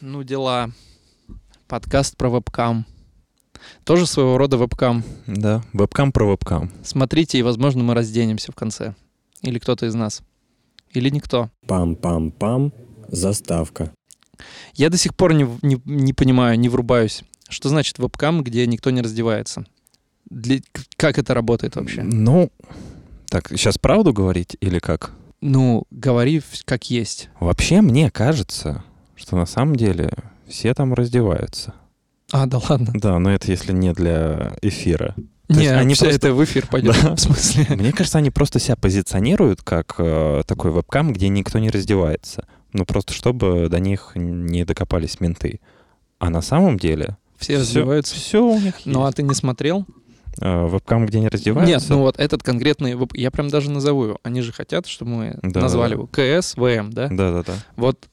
Ну, дела. Подкаст про вебкам. Тоже своего рода вебкам. Да, вебкам про вебкам. Смотрите, и, возможно, мы разденемся в конце. Или кто-то из нас. Или никто. Пам-пам-пам. Заставка. Я до сих пор не, не, не понимаю, не врубаюсь. Что значит вебкам, где никто не раздевается? Для, как это работает вообще? Ну, так, сейчас правду говорить или как? Ну, говори как есть. Вообще, мне кажется, что на самом деле все там раздеваются. А, да ладно. Да, но это если не для эфира. То Не, есть они просто- это в эфир пойдет. Да. В смысле? Мне кажется, они просто себя позиционируют как э, такой вебкам, где никто не раздевается. Ну, просто чтобы до них не докопались менты. А на самом деле Все раздеваются. все у них есть. Ну, а ты не смотрел? Э, вебкам, где не раздеваются? Нет, ну вот этот конкретный, веб- я прям даже назову его. Они же хотят, чтобы мы Да, назвали да. его КС, ВМ, да? Да-да-да. Вот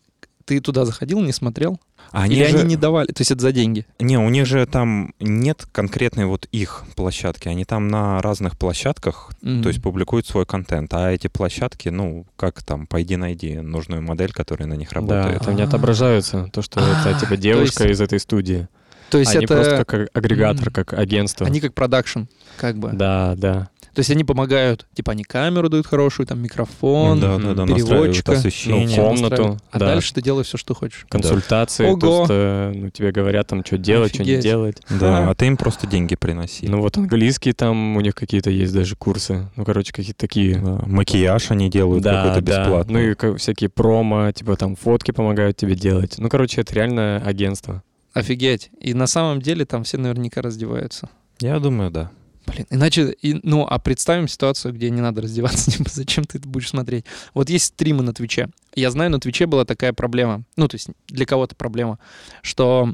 ты туда заходил, не смотрел? А Они Или же... они не давали? То есть это за деньги? Не, у них же там нет конкретной вот их площадки. Они там на разных площадках, Мгм. то есть публикуют свой контент. А эти площадки, ну, как там, пойди найди нужную модель, которая на них Да, работает. там не А. отображаются то, что А, это типа то девушка из этой студии. То есть Они это... просто как а- агрегатор, как агентство. Они как продакшн, как бы. Да, да. То есть они помогают, типа они камеру дают хорошую, там микрофон, да, да, да, переводчика. освещение. Ну, комнату. А да. дальше ты делаешь все, что хочешь. Консультации, Ого. то, что ну, тебе говорят там, что делать, что не Офигеть. делать. Да, а ты им просто деньги приноси. Ну вот английский там у них какие-то есть даже курсы. Ну, короче, какие-то такие. Да, Макияж они делают Да, какой-то да. бесплатный. Ну и ка- всякие промо, типа там фотки помогают тебе делать. Ну, короче, это реально агентство. Офигеть. И на самом деле там все наверняка раздеваются. Я думаю, да. Блин, иначе, и, ну, а представим ситуацию, где не надо раздеваться, типа, зачем ты это будешь смотреть? Вот есть стримы на Твиче. Я знаю, на Твиче была такая проблема, ну, то есть для кого-то проблема, что,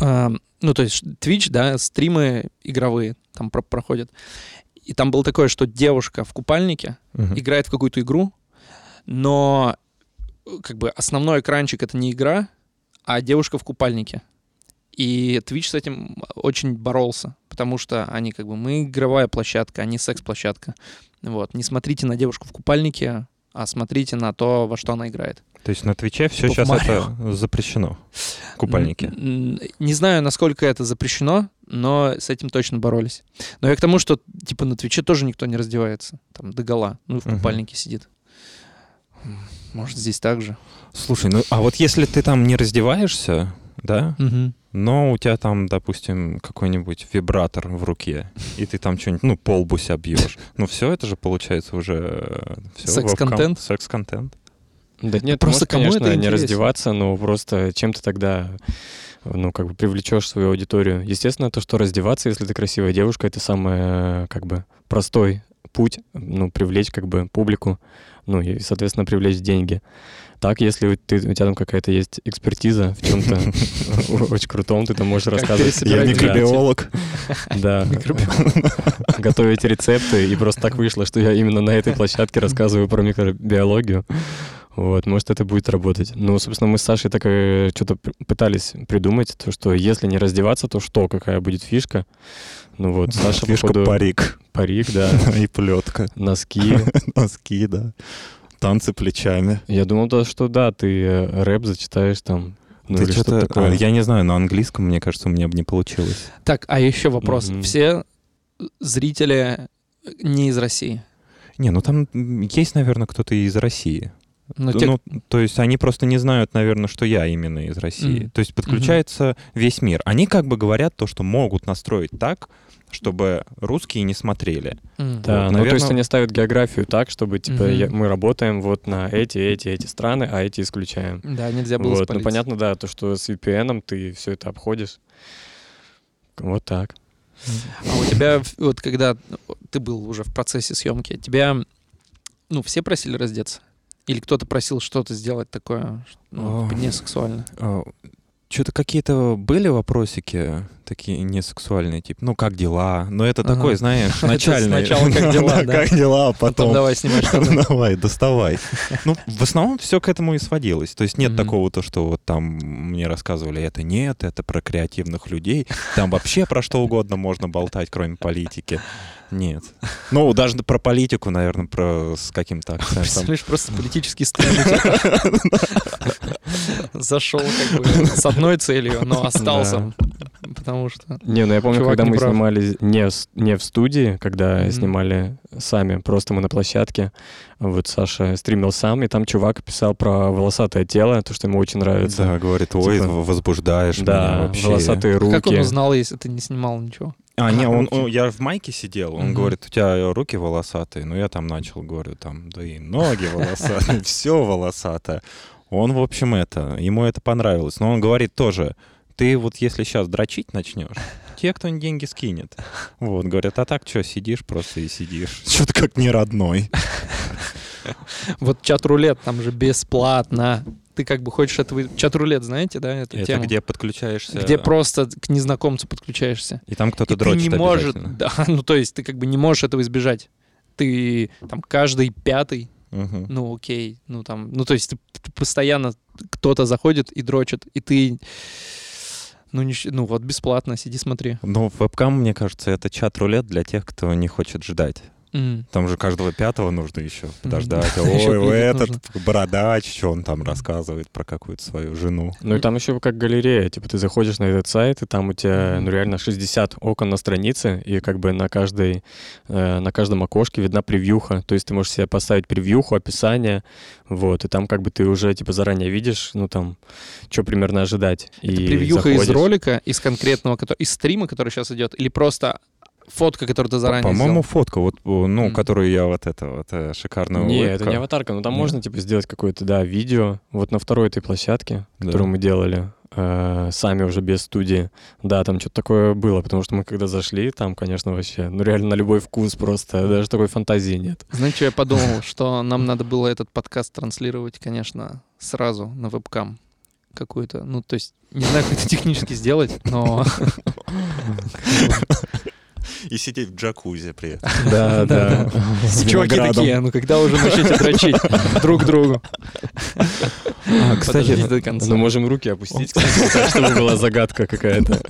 э, ну, то есть Twitch, да, стримы игровые там про- проходят. И там было такое, что девушка в купальнике Мгм. играет в какую-то игру, но э, как бы основной экранчик — это не игра, а девушка в купальнике. И Twitch с этим очень боролся, потому что они как бы, мы игровая площадка, а не секс-площадка. Вот, не смотрите на девушку в купальнике, а смотрите на то, во что она играет. То есть на Твиче все Типа в сейчас это запрещено. Купальники. Не знаю, насколько это запрещено, но с этим точно боролись. Но я к тому, что типа на Твиче тоже никто не раздевается, там догола, ну и в купальнике сидит. М, Может, здесь так же? Слушай, ну а вот если ты там не раздеваешься, да, Мгм. но у тебя там, допустим, какой-нибудь вибратор в руке, и ты там что-нибудь, ну, полбу себя бьешь, ну все это же получается уже... всё, Секс-контент? Секс-контент. Да нет, Просто просто, кому конечно, это не раздеваться, но просто чем ты тогда, ну, как бы привлечешь свою аудиторию. Естественно, то, что раздеваться, если ты красивая девушка, это самый, как бы, простой путь, ну, привлечь, как бы, публику, ну, и, соответственно, привлечь деньги. Так, если у, ты, у тебя там какая-то есть экспертиза в чем-то очень крутом, ты там можешь рассказывать. Да, микробиолог. Да, готовить рецепты, и просто так вышло, что я именно на этой площадке рассказываю про микробиологию. Вот, может, это будет работать. Ну, собственно, мы с Сашей так и что-то пытались придумать, то, что если не раздеваться, то что, какая будет фишка? Ну вот, Саша, Фишка походу, парик парик, да, и плетка. носки. Носки, да. Танцы плечами. Я думал, да, что да, ты э, рэп зачитаешь там, ну Ты или что-то... такое. а, Я не знаю, на английском, мне кажется, у меня бы не получилось. Так, а еще вопрос. Мгм. Все зрители не из России. Не, ну там есть, наверное, кто-то из России. Но те, Ну, то есть они просто не знают, наверное, что я именно из России. Мгм. То есть подключается весь мир. Они как бы говорят то, что могут настроить так, чтобы русские не смотрели. М. Да, Вот, ну то есть они ставят географию так, чтобы типа Мгм. я- мы работаем вот на эти, эти, эти страны, а эти исключаем. Да, нельзя было Вот, ну спалить. понятно, да, то, что с VPN ты все это обходишь. Вот так. А у тебя, вот когда ты был уже в процессе съемки, тебя, ну, все просили раздеться? Или кто-то просил что-то сделать такое, ну, типа, О. не сексуально? Что-то какие-то были вопросики такие несексуальные, типа, ну как дела? Но это Ага. такой, знаешь, Это начальный. сначала как дела, да. Как дела, а Потом потом... давай снимай штаны. Давай, доставай. Ну, в основном все к этому и сводилось. То есть нет такого, то, что вот там мне рассказывали, это нет, это про креативных людей. Там вообще про что угодно можно болтать, кроме политики. Нет. Ну, даже про политику, наверное, про с каким-то акцентом. Представляешь, просто политический стрим. зашел как бы с одной целью, но остался. Потому что... Не, ну я помню, когда мы снимали не, в студии, когда снимали сами, просто мы на площадке, вот Саша стримил сам, и там чувак писал про волосатое тело, то, что ему очень нравится. Да, говорит, ой, Типа- возбуждаешь меня Да, вообще. волосатые руки. Как он узнал, если ты не снимал ничего? А, не, он, он- я в майке сидел, он Мгм. говорит, у тебя руки волосатые. Ну, я там начал, говорю, там, да и ноги волосатые, все волосатое. Он, в общем, это, ему это понравилось. Но он говорит тоже, ты вот если сейчас дрочить начнешь, те, кто деньги скинет. Вот, говорят, а так что, сидишь просто и сидишь. Что-то как не родной. Вот чат-рулет, там же бесплатно. Ты как бы хочешь этого... Чат-рулет, знаете, да, эту Это тему? где подключаешься... Где просто к незнакомцу подключаешься. И там кто-то И ты дрочит не можешь... обязательно. Да, ну то есть ты как бы не можешь этого избежать. Ты там каждый пятый, Мгм. ну окей, ну там... Ну то есть ты, ты постоянно кто-то заходит и дрочит, и ты... Ну, не, ну вот бесплатно, сиди смотри. Ну, вебкам, мне кажется, это чат-рулет для тех, кто не хочет ждать. Там же каждого пятого нужно еще подождать. Ой, кликать этот бородач, что он там рассказывает про какую-то свою жену. Ну и там еще как галерея, типа ты заходишь на этот сайт, и там у тебя, ну реально 60 окон на странице, и как бы на каждой, э, на каждом окошке видна превьюха, то есть ты можешь себе поставить превьюху, описание, вот, и там как бы ты уже типа заранее видишь, ну там, что примерно ожидать. Это и превьюха из заходишь. ролика, из конкретного, из стрима, который сейчас идет, или просто фотка, которую ты заранее По-моему, сделал? фотка, вот, ну, Мгм. которую я вот это вот э, шикарную Не, улыбка. это не аватарка, но там Нет? можно типа сделать какое-то, да, видео. Вот на второй этой площадке, Да. которую мы делали, э, сами уже без студии. Да, там что-то такое было, потому что мы когда зашли, там, конечно, вообще, ну реально на любой вкус просто, даже такой фантазии нет. Знаете, что я подумал? Что нам надо было этот подкаст транслировать, конечно, сразу на вебкам какую-то. Ну, то есть, не знаю, как это технически сделать, но... И сидеть в джакузи при этом. Да, да. Чуваки такие, ну когда уже начнете дрочить друг другу? А, кстати, до конца. Ну, можем руки опустить, чтобы была загадка какая-то.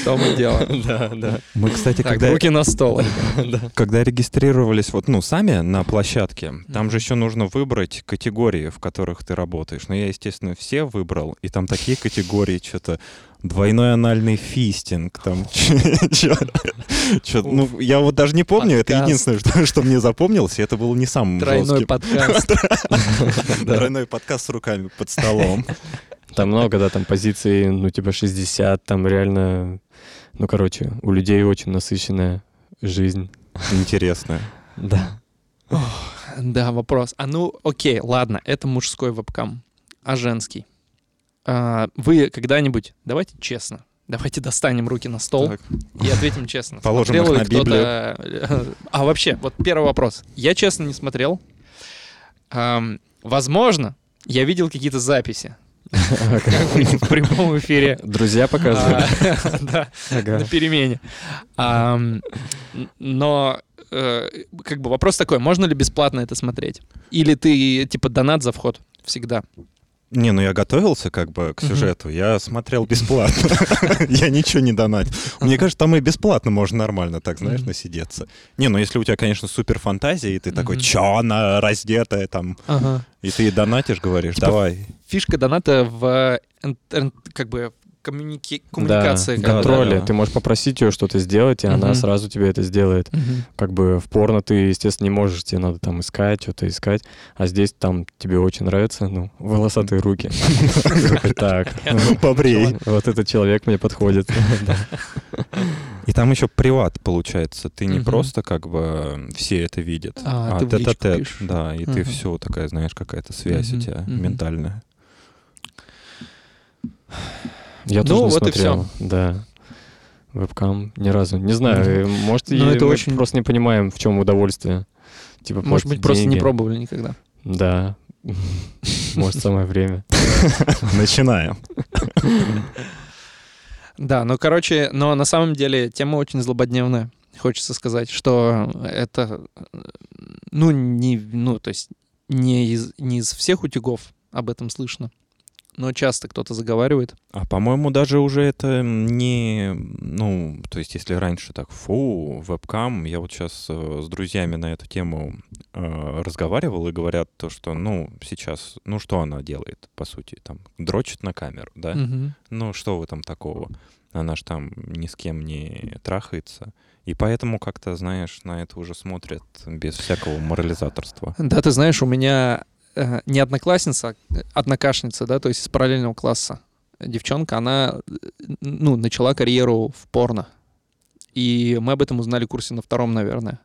Что мы делаем? Да, да. мы, кстати, когда, руки на стол. когда регистрировались вот, ну, сами на площадке, там же еще нужно выбрать категории, в которых ты работаешь. Но я, естественно, все выбрал, и там такие категории, что-то двойной анальный фистинг, там, ну, я вот даже не помню, это единственное, что, что мне запомнилось, и это было не самым Тройной жестким. подкаст. Тройной подкаст с руками под столом. Там много, да, там позиций, ну, типа 60, там реально, ну, короче, у людей очень насыщенная жизнь. Интересно. Да. Да, вопрос. А ну, окей, ладно, это мужской вебкам. А женский? А, Вы когда-нибудь, давайте честно, давайте достанем руки на стол Так. и ответим честно. Положим Смотрел их на кто-то- А вообще, вот первый вопрос. Я честно не смотрел. Возможно, я видел какие-то записи. В прямом эфире. Друзья показывают. А, Да, на перемене. Но э, как бы вопрос такой, можно ли бесплатно это смотреть? Или ты типа донат за вход всегда? Не, ну я готовился как бы к сюжету, я смотрел бесплатно. Я ничего не донатил. Мне кажется, там и бесплатно можно нормально так, знаешь, насидеться. Не, ну если у тебя, конечно, супер фантазия, и ты такой, чё она раздетая там, и ты донатишь, говоришь, Типа давай. Фишка доната в эн- как бы коммуники- коммуникации. Да, да. Ты можешь попросить ее что-то сделать, и она сразу тебе это сделает. Как бы в порно ты, естественно, не можешь, тебе надо там искать, что-то искать, а здесь там тебе очень нравится, ну, волосатые руки. Так, Побрей. вот этот человек мне подходит. И там еще приват получается. Ты не просто как бы все это видят, А, а тет-а-тет. Да, и ты все такая, знаешь, какая-то связь у тебя ментальная. Я Ну, тоже не вот и смотрел. Да. Вебкам ни разу. Не знаю, может, Ну, и это мы очень- просто не понимаем, в чем удовольствие. Типа, Может быть, платить просто не деньги. пробовали никогда. Да. Может, самое время. Начинаем. Да, ну, короче, но на самом деле тема очень злободневная. Хочется сказать, что это, ну, не, ну, то есть не из, не из всех утюгов об этом слышно. Но часто кто-то заговаривает. А по-моему, даже уже это не... Ну, то есть, если раньше так, фу, вебкам, я вот сейчас э, с друзьями на эту тему э, разговаривал и говорят то, что, ну, сейчас, ну, что она делает, по сути, там, дрочит на камеру, да? Мгм. Ну, что в этом такого? Она ж там ни с кем не трахается. И поэтому как-то, знаешь, на это уже смотрят без всякого морализаторства. Да, ты знаешь, у меня э, не одноклассница, а однокашница, да, то есть из параллельного класса девчонка, она, э, ну, начала карьеру в порно. И мы об этом узнали в курсе на втором, наверное.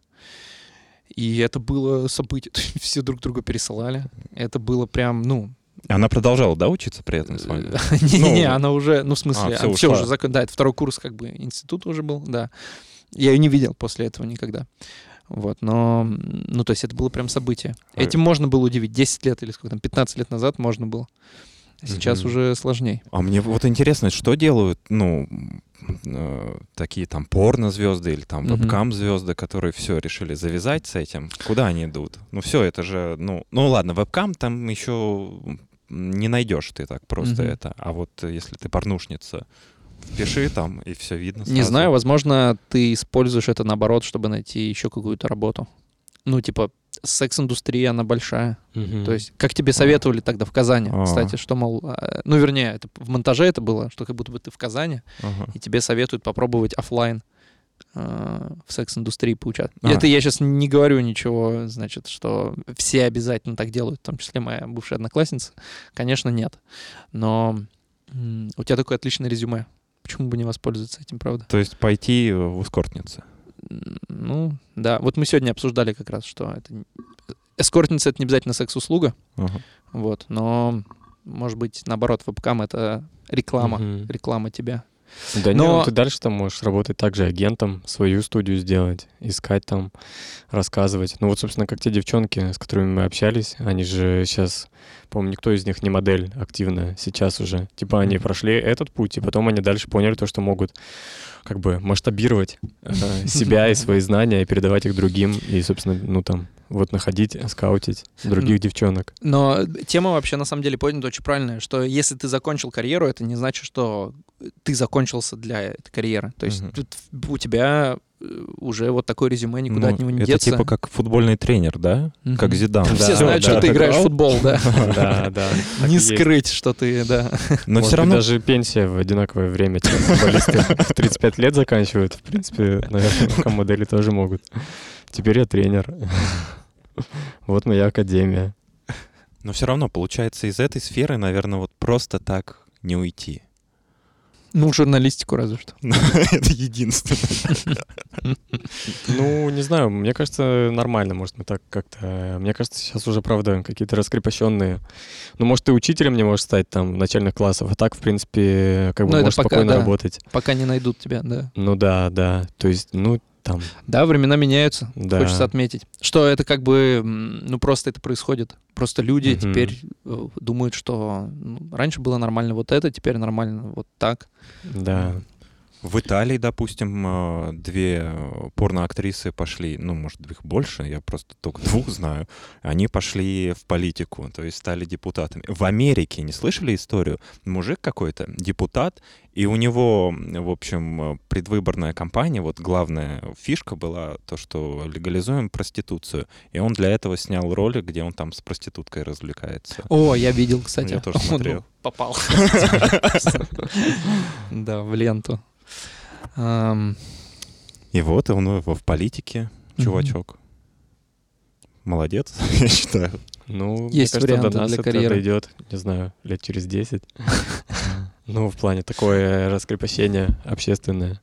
И это было событие. Все друг друга пересылали. Это было прям, ну... Она продолжала, да, учиться при этом с вами? Не-не-не, Ну, она уже, ну, в смысле, а, все уже. Да, это второй курс, как бы, института уже был, да. Я ее не видел после этого никогда. Вот, но, ну, то есть это было прям событие. Этим можно было удивить 10 лет или сколько там, 15 лет назад можно было. Сейчас Мгм. уже сложней. А мне вот интересно, что делают, ну, э, такие там порно-звезды или там вебкам-звезды, которые все решили завязать с этим. Куда они идут? Ну, все, это же, ну, ну ладно, вебкам там еще не найдешь ты так просто Мгм. это. А вот э, если ты порнушница, впиши там, и все видно Не сразу. знаю, возможно, ты используешь это наоборот, чтобы найти еще какую-то работу. Ну, типа, секс-индустрия, она большая. Мгм. То есть, как тебе советовали тогда в Казани, А. кстати, что, мол, а, ну, вернее, это в монтаже это было, что как будто бы ты в Казани, Ага. и тебе советуют попробовать оффлайн э, в секс-индустрии поучаствовать. И А. Это я сейчас не говорю ничего, значит, что все обязательно так делают, в том числе моя бывшая одноклассница. Конечно, нет. Но у тебя такое отличное резюме. Почему бы не воспользоваться этим, правда? То есть пойти в эскортницы. Ну, да. Вот мы сегодня обсуждали как раз, что это... Эскортница — это не обязательно секс-услуга, Ага. вот, но, может быть, наоборот, вебкам — это реклама, Мгм. реклама тебя. Да Но- не, ну ты дальше там можешь работать также агентом, свою студию сделать, искать там, рассказывать. Ну вот, собственно, как те девчонки, с которыми мы общались, они же сейчас, по-моему, никто из них не модель активно сейчас уже. Типа они прошли этот путь, и потом они дальше поняли то, что могут как бы масштабировать э, себя и свои знания, и передавать их другим, и, собственно, ну там, вот находить, скаутить других девчонок. Но тема вообще на самом деле поднята очень правильная, что если ты закончил карьеру, это не значит, что ты закончился для этой карьеры. То есть Мгм. тут у тебя э, уже вот такое резюме, никуда Ну, от него не это деться. типа как футбольный тренер, да? Мгм. Как Зидан. Все Да, знают, да, что ты играешь в футбол, да. Да, да. Не скрыть, что ты, да. Но все равно даже пенсия в одинаковое время футболисты в 35 лет заканчивают. В принципе, наверное, модели тоже могут. Теперь я тренер. Вот моя академия. Но все равно, получается, из этой сферы, наверное, вот просто так не уйти. Ну, журналистику разве что. Это единственное. Ну, не знаю, мне кажется, нормально, может, мы так как-то... Мне кажется, сейчас уже, правда, какие-то раскрепощенные. Ну, может, ты учителем не можешь стать там в начальных классах, а так, в принципе, как бы Ну, можешь спокойно работать. Пока не найдут тебя, да. Ну да, да. То есть, ну, там, Да, времена меняются, Да. хочется отметить. Что это как бы, ну просто это происходит. Просто люди Мгм. теперь э, думают, что ну, раньше было нормально вот это, теперь нормально вот так. да. В Италии, допустим, э, две порноактрисы пошли, ну, может, их больше, я просто только двух знаю, они пошли в политику, то есть стали депутатами. В Америке, не слышали историю? Мужик какой-то, депутат, и у него, в общем, предвыборная кампания, вот главная фишка была то, что легализуем проституцию, и он для этого снял ролик, где он там с проституткой развлекается. О, я видел, кстати. Я тоже смотрел. Попал. Да, в ленту. И вот он его в политике, чувачок. Молодец, я считаю. Ну, Есть мне кажется, до нас для это карьеры. дойдет, не знаю, лет через 10. Ну, в плане такое раскрепощение общественное.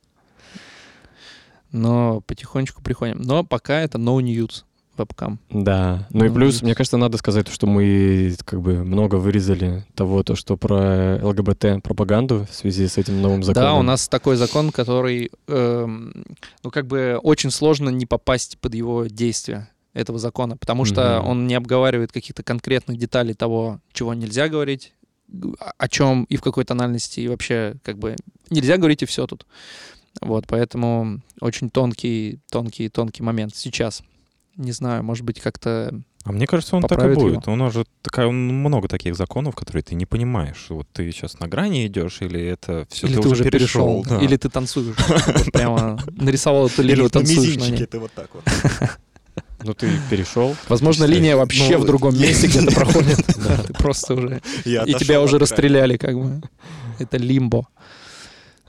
Но потихонечку приходим. Но пока это no news вебкам. Да. Ну и Ну, плюс, и- мне кажется, надо сказать, что мы как бы много вырезали того, то, что про ЛГБТ-пропаганду в связи с этим новым законом. Да, у нас такой закон, который, эм, ну, как бы очень сложно не попасть под его действие этого закона, потому что Мгм. он не обговаривает каких-то конкретных деталей того, чего нельзя говорить, о чем и в какой тональности, и вообще, как бы, нельзя говорить и все тут. Вот, поэтому очень тонкий, тонкий, тонкий момент сейчас. Не знаю, может быть, как-то... А мне кажется, он так и будет. У нас же такая, много таких законов, которые ты не понимаешь. Вот ты сейчас на грани идешь, или это все Или ты, уже перешел, да. или ты танцуешь. Прямо нарисовал эту линию, танцуешь на мизинчике ней. ты вот так вот. Ну, ты перешел. Возможно, линия вообще ну, в другом месте где-то проходит. Ты просто уже... И тебя уже расстреляли, как бы. Это лимбо.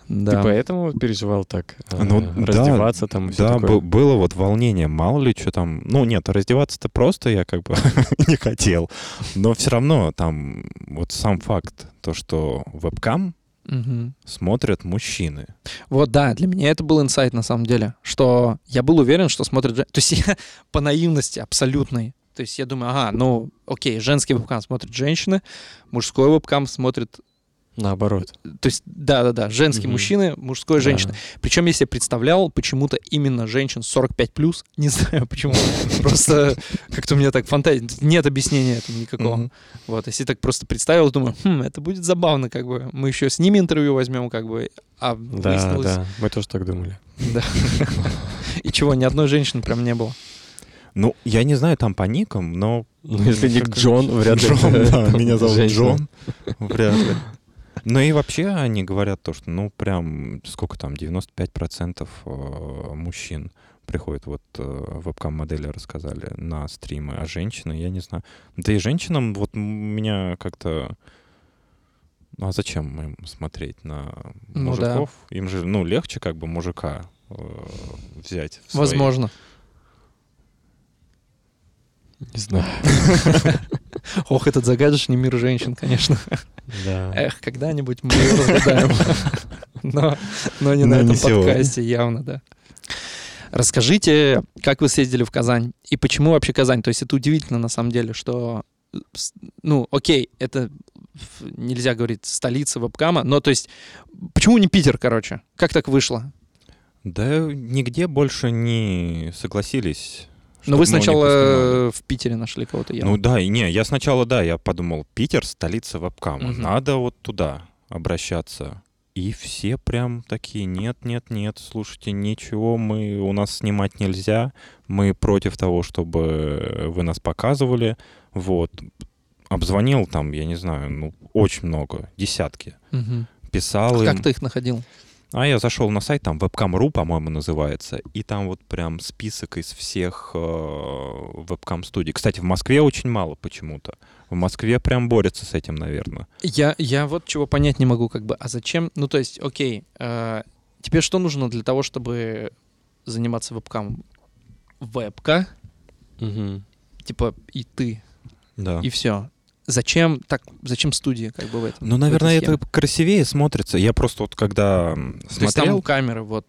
Ты Да. поэтому переживал так? э, Ну, да, раздеваться там и все Да, такое? было вот волнение, мало ли что там. Ну, нет, раздеваться-то просто я как бы не хотел. Но все равно там вот сам факт, то, что вебкам Мгм. смотрят мужчины. Вот, да, для меня это был инсайт на самом деле, что я был уверен, что смотрят... То есть я по наивности абсолютной. То есть я думаю, ага, ну, окей, женский вебкам смотрит женщины, мужской вебкам смотрит... Наоборот. То есть, да-да-да, женские Мгм. мужчины, мужской женщины. Причем я себе представлял почему-то именно женщин 45+, не знаю почему. Просто как-то у меня так фантазия... Нет объяснения этому никакого. Вот, если так просто представил, думаю, хм, это будет забавно, как бы. Мы еще с ними интервью возьмем, как бы. А Да, выяснилось... да, мы тоже так думали. Да. И чего, ни одной женщины прям не было. Ну, я не знаю там по никам, но... Ну, если ник Джон, вряд ли. Джон, да, меня зовут женщина. Джон. Вряд ли. Ну и вообще они говорят то, что, ну, прям, сколько там, 95% э, мужчин приходят, вот э, вебкам-модели рассказали на стримы, а женщины, я не знаю. Да и женщинам вот меня как-то... Ну а зачем им смотреть на Ну да. мужиков? Им же, ну, легче как бы мужика э, взять. свои- Возможно. Не знаю. Ох, этот загадочный мир женщин, конечно. Да. Эх, когда-нибудь мы его разгадаем. Но, но не Но на не этом сегодня. подкасте, явно, да. Расскажите, как вы съездили в Казань и почему вообще Казань? То есть это удивительно на самом деле, что, э, ну, окей, это нельзя говорить столица вебкама, но то есть почему не Питер, короче? Как так вышло? Да нигде больше не согласились. Но Ну, вы не сначала в Питере нашли кого-то явно. Ну да, и не, я сначала, да, я подумал, Питер — столица вебкама, Мгм. надо вот туда обращаться. И все прям такие, нет, нет, нет, слушайте, ничего, мы, у нас снимать нельзя, мы против того, чтобы вы нас показывали, вот. Обзвонил там, я не знаю, ну, очень много, десятки. Мгм. Писал А им. как ты их находил? А я зашел на сайт, там webcam.ru, по-моему, называется, и там вот прям список из всех э, вебкам-студий. Кстати, в Москве очень мало почему-то. В Москве прям борются с этим, наверное. Я, я вот чего понять не могу, как бы, а зачем? Ну, то есть, окей, э, тебе что нужно для того, чтобы заниматься вебкамом? Вебка, Мгм. типа, и ты, Да. и все. Зачем так, зачем студия, как бы в этом? Ну, наверное, это красивее смотрится. Я просто вот когда схеме? То есть смотрел... там камеры, вот,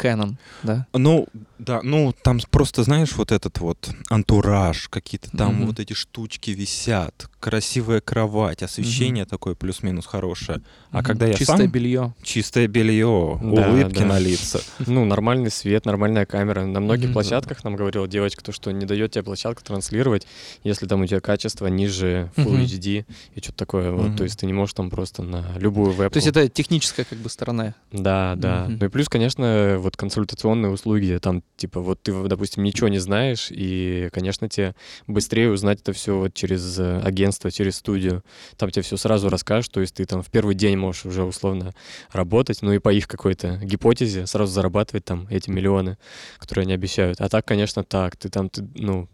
Canon, да? Ну, да, ну, там просто, знаешь, вот этот вот антураж, какие-то там Мгм. вот эти штучки висят, красивая кровать, освещение такое плюс-минус хорошее. А Мгм. когда я Чистое сам- белье. Чистое белье, Да, улыбки да. на лицах. Ну, нормальный свет, нормальная камера. На многих Мгм. площадках нам говорила девочка, то, что не дает тебе площадка транслировать, если там у тебя качество ниже Full Мгм. HD и что-то такое. Вот, Мгм. то есть ты не можешь там просто на любую веб. То есть это техническая, как бы, сторона. Да, да. Мгм. Ну и плюс, конечно, вот консультационные услуги, там, типа, вот ты, допустим, ничего не знаешь, и, конечно, тебе быстрее узнать это все вот через э, агентство, через студию. Там тебе все сразу расскажут, то есть ты там в первый день можешь уже условно работать, ну и по их какой-то гипотезе сразу зарабатывать там эти миллионы, которые они обещают. А так, конечно, так. Ты там, ты, ну,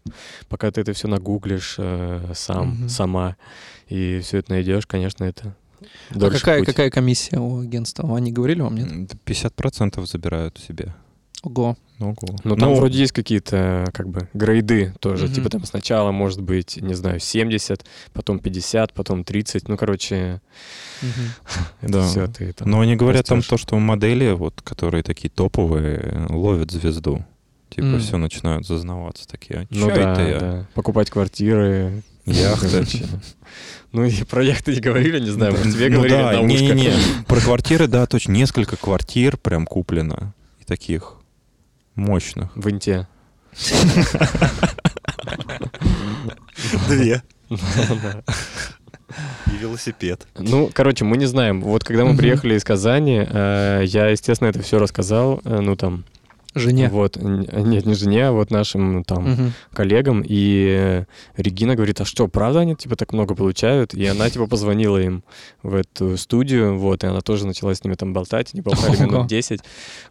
пока ты это все нагуглишь э, сам, Мгм. сама, и все это найдешь, конечно, это А какая, путь. какая комиссия у агентства? Они говорили вам, нет? М, 50% забирают себе. Ого. Ого. Ну, там вроде есть какие-то, как бы, грейды тоже. Мгм. Типа там сначала может быть, не знаю, 70, потом 50, потом 30. Ну, короче, Мгм. это Да. все ты там... Но они говорят там растёшь. то, что модели, вот, которые такие топовые, ловят звезду. Типа М. все начинают зазнаваться такие. А Ну да, это я? да. Покупать квартиры. Яхты. Ну и про яхты не говорили, не знаю, может, тебе Ну говорили да, на ушко. не-не-не. Про квартиры, да, точно. Несколько квартир прям куплено. И таких мощных. В Инте. Две. И велосипед. Ну, короче, мы не знаем. Вот когда мы приехали из Казани, э, я, естественно, это все рассказал, э, ну там, Жене. Вот, нет, не жене, а вот нашим там Мгм. коллегам, и Регина говорит, а что, правда они типа так много получают? И она типа позвонила им в эту студию, вот, и она тоже начала с ними там болтать, они болтали Ого. минут 10,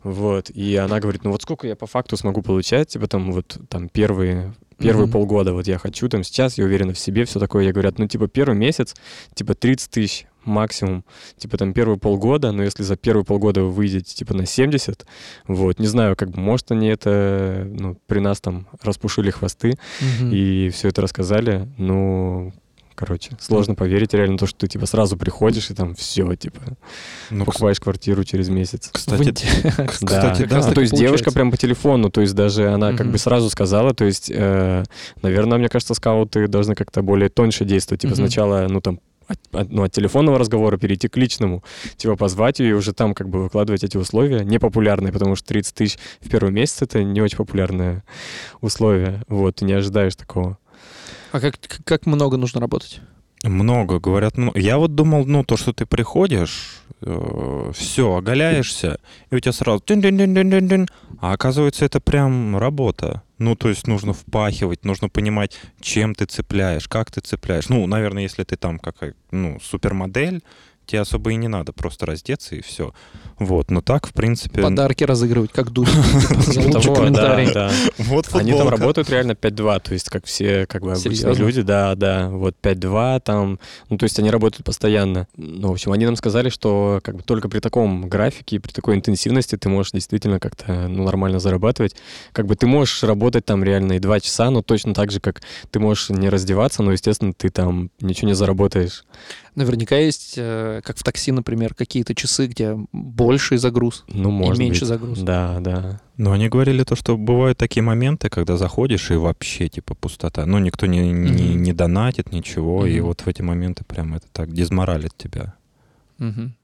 вот, и она говорит, ну вот сколько я по факту смогу получать, типа там вот там первые Первые Мгм. полгода вот я хочу, там сейчас я уверена в себе, все такое. Я говорят, ну типа первый месяц, типа 30 тысяч максимум, типа там первые полгода, но если за первые полгода вы выйдете типа на 70, вот, не знаю, как бы, может они это, ну, при нас там распушили хвосты, Мгм. и все это рассказали, ну, короче, сложно поверить реально то, что ты, типа, сразу приходишь и там все, типа, Ну, к- покупаешь квартиру через месяц. кстати, кстати, да. Ну, то есть девушка прям по телефону, то есть даже она как бы сразу сказала, то есть, э, наверное, мне кажется, скауты должны как-то более тоньше действовать, типа сначала, ну там, от, от- ну, от телефонного разговора перейти к личному, типа позвать ее и уже там как бы выкладывать эти условия, непопулярные, потому что 30 тысяч в первый месяц это не очень популярное условие, вот, ты не ожидаешь такого. А как, как много нужно работать? Много, говорят, много. Я вот думал, ну, то, что ты приходишь, все, оголяешься, и у тебя сразу а оказывается, это прям работа. Ну, то есть нужно впахивать, нужно понимать, чем ты цепляешь, как ты цепляешь. Ну, наверное, если ты там какая ну, супермодель, тебе особо и не надо, просто раздеться и все. Вот, но так, в принципе... Подарки разыгрывать, как Дудь. Типа, За лучший Того, комментарий. Вот Они там работают реально 5-2, то есть как все как бы обычные люди, да, да, вот 5-2 там, ну то есть они работают постоянно. Ну, в общем, они нам сказали, что как бы только при таком графике при такой интенсивности ты можешь действительно как-то ну, нормально зарабатывать. Как бы ты можешь работать там реально и 2 часа, но точно так же, как ты можешь не раздеваться, но, естественно, ты там ничего не заработаешь. Наверняка есть, э, как в такси, например, какие-то часы, где больший загруз Ну, и может меньше быть. загруз. Да, да. Но они говорили то, что бывают такие моменты, когда заходишь и вообще типа пустота. Ну, никто не, не, Мгм. не донатит ничего, и Мгм. вот в эти моменты прям это так дезморалит тебя. Мгм.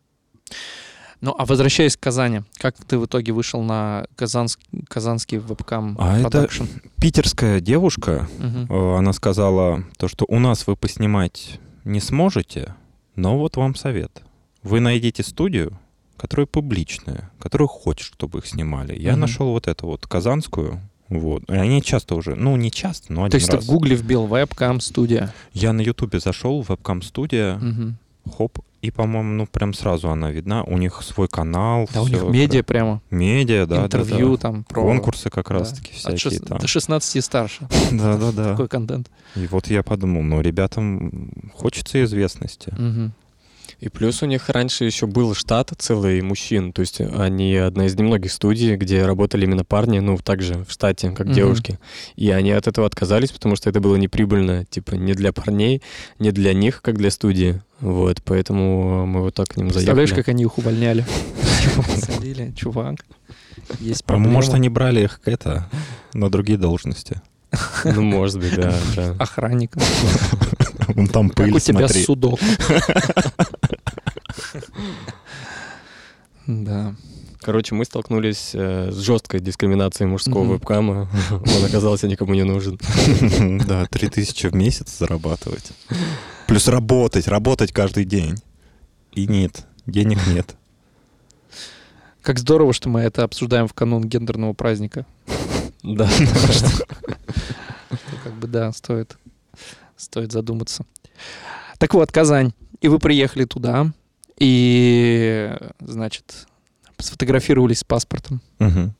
Ну, а возвращаясь к Казани, как ты в итоге вышел на казанск- казанский вебкам А это- продакшн? Питерская девушка, э, она сказала то, что у нас вы поснимать не сможете, но вот вам совет. Вы найдите студию, которая публичная, которая хочет, чтобы их снимали. Я Мгм. нашел вот эту вот казанскую, вот. И они часто уже, ну не часто, но один То есть раз. ты в гугле вбил вебкам студия. Я на ютубе зашел, вебкам-студия, Мгм. хоп, и, по-моему, ну прям сразу она видна. У них свой канал. Да, у них медиа прямо, Медиа, да, да, интервью да. там, про... Конкурсы как да. раз-таки От всякие шест- там. До 16 и старше. Да, да, да. Такой контент. И вот я подумал, ну, ребятам хочется известности. Мгм. И плюс у них раньше еще был штат целый мужчин, то есть они одна из немногих студий, где работали именно парни, ну, также в штате, как Мгм. девушки. И они от этого отказались, потому что это было неприбыльно, типа, не для парней, не для них, как для студии. Вот, поэтому мы вот так к ним Представляешь, заехали. как они их увольняли? Посадили, чувак. Есть А проблема. может, они брали их это на другие должности. Ну, может быть, да, да. Охранник. Вон там Как пыль, у тебя смотри. судок. Да. Короче, мы столкнулись э, с жесткой дискриминацией мужского Мгм. вебкама. Он оказался никому не нужен. Да, 3000 в месяц зарабатывать. Плюс работать, работать каждый день. И нет, денег нет. Как здорово, что мы это обсуждаем в канун гендерного праздника. Да. Что Как бы да, стоит, стоит задуматься. Так вот, Казань. И вы приехали туда, и, значит, сфотографировались с паспортом. Мгм.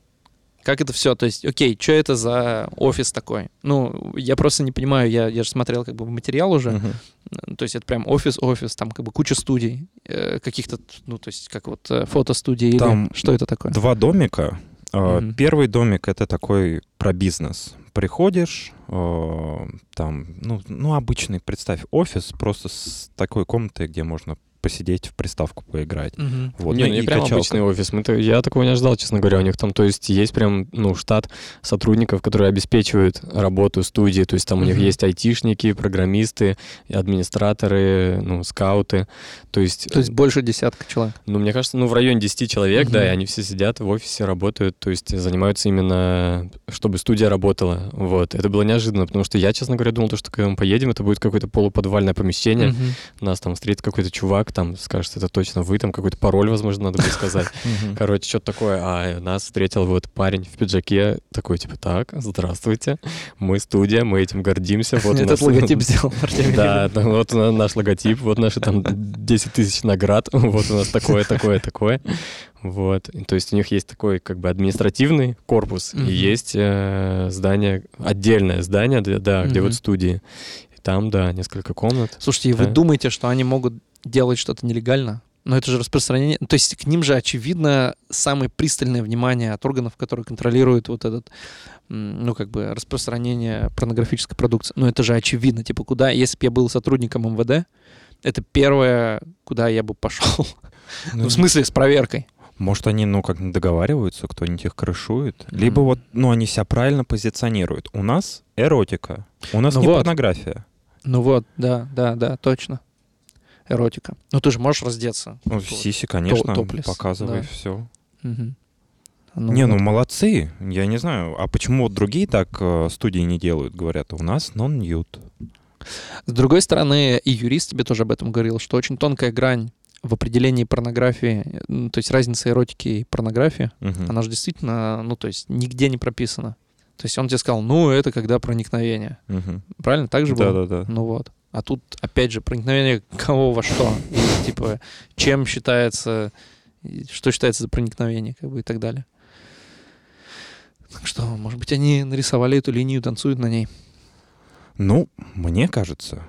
Как это все? То есть, окей, что это за офис такой? Ну, я просто не понимаю, я, я же смотрел как бы материал уже. Ну, То есть это прям офис-офис, там как бы куча студий, э, каких-то, ну, то есть как вот э, фотостудии или Там что это такое? Два домика. Мгм. Первый домик это такой про бизнес. Приходишь, а, там, ну, ну, обычный, представь, офис просто с такой комнатой, где можно посидеть в приставку поиграть. Мгм. Вот, не, ну, не прям качалка. обычный офис. Мы то- я такого не ожидал, честно говоря. У них там, то есть, есть прям, ну, штат сотрудников, которые обеспечивают работу студии. То есть там у них есть айтишники, программисты, администраторы, ну, скауты. То есть, То есть больше десятка человек. ну, мне кажется, ну, в районе 10 человек, да, Мгм. и они все сидят в офисе, работают, то есть занимаются именно, чтобы студия работала. Вот. Это было неожиданно, потому что я, честно говоря, думал, то, что когда мы поедем, это будет какое-то полуподвальное помещение, Мгм. нас там встретит какой-то чувак, там скажет, это точно вы, там какой-то пароль, возможно, надо будет сказать. Короче, что-то такое. А нас встретил вот парень в пиджаке, такой, типа, так, здравствуйте, мы студия, мы этим гордимся. Вот Этот логотип сделал. Да, да, вот наш логотип, вот наши там 10 тысяч наград, вот у нас такое, такое, такое. Вот, то есть у них есть такой как бы административный корпус, Мгм. и есть э, здание, отдельное здание, да, да, где вот студии. И там, да, несколько комнат. Слушайте, и вы Да. думаете, что они могут делать что-то нелегально? Но это же распространение. То есть к ним же, очевидно, самое пристальное внимание от органов, которые контролируют вот этот, ну, как бы, распространение порнографической продукции. Ну, это же очевидно. Типа, куда, если бы я был сотрудником МВД, это первое, куда я бы пошел. Ну, в смысле, с проверкой. Может, они, ну, как договариваются, кто-нибудь их крышует. Либо вот, ну, они себя правильно позиционируют. У нас эротика. У нас Ну не вот. порнография. Ну вот, да, да, да, точно. Эротика. Ну, ты же можешь раздеться. Ну, Вот. сиси, конечно, топлес, показывай да. все. Мгм. не, ну вот. молодцы. Я не знаю, а почему вот другие так э, студии не делают? Говорят, у нас нон-ньют. С другой стороны, и юрист тебе тоже об этом говорил, что очень тонкая грань в определении порнографии, то есть разница эротики и порнографии, Мгм. она же действительно, ну, то есть нигде не прописана. То есть он тебе сказал, ну, это когда проникновение. Мгм. Правильно? Так же было? Да-да-да. Ну вот. А тут, опять же, проникновение кого во что? И, типа, чем считается, что считается за проникновение, как бы, и так далее. Так что, может быть, они нарисовали эту линию, танцуют на ней. Ну, мне кажется,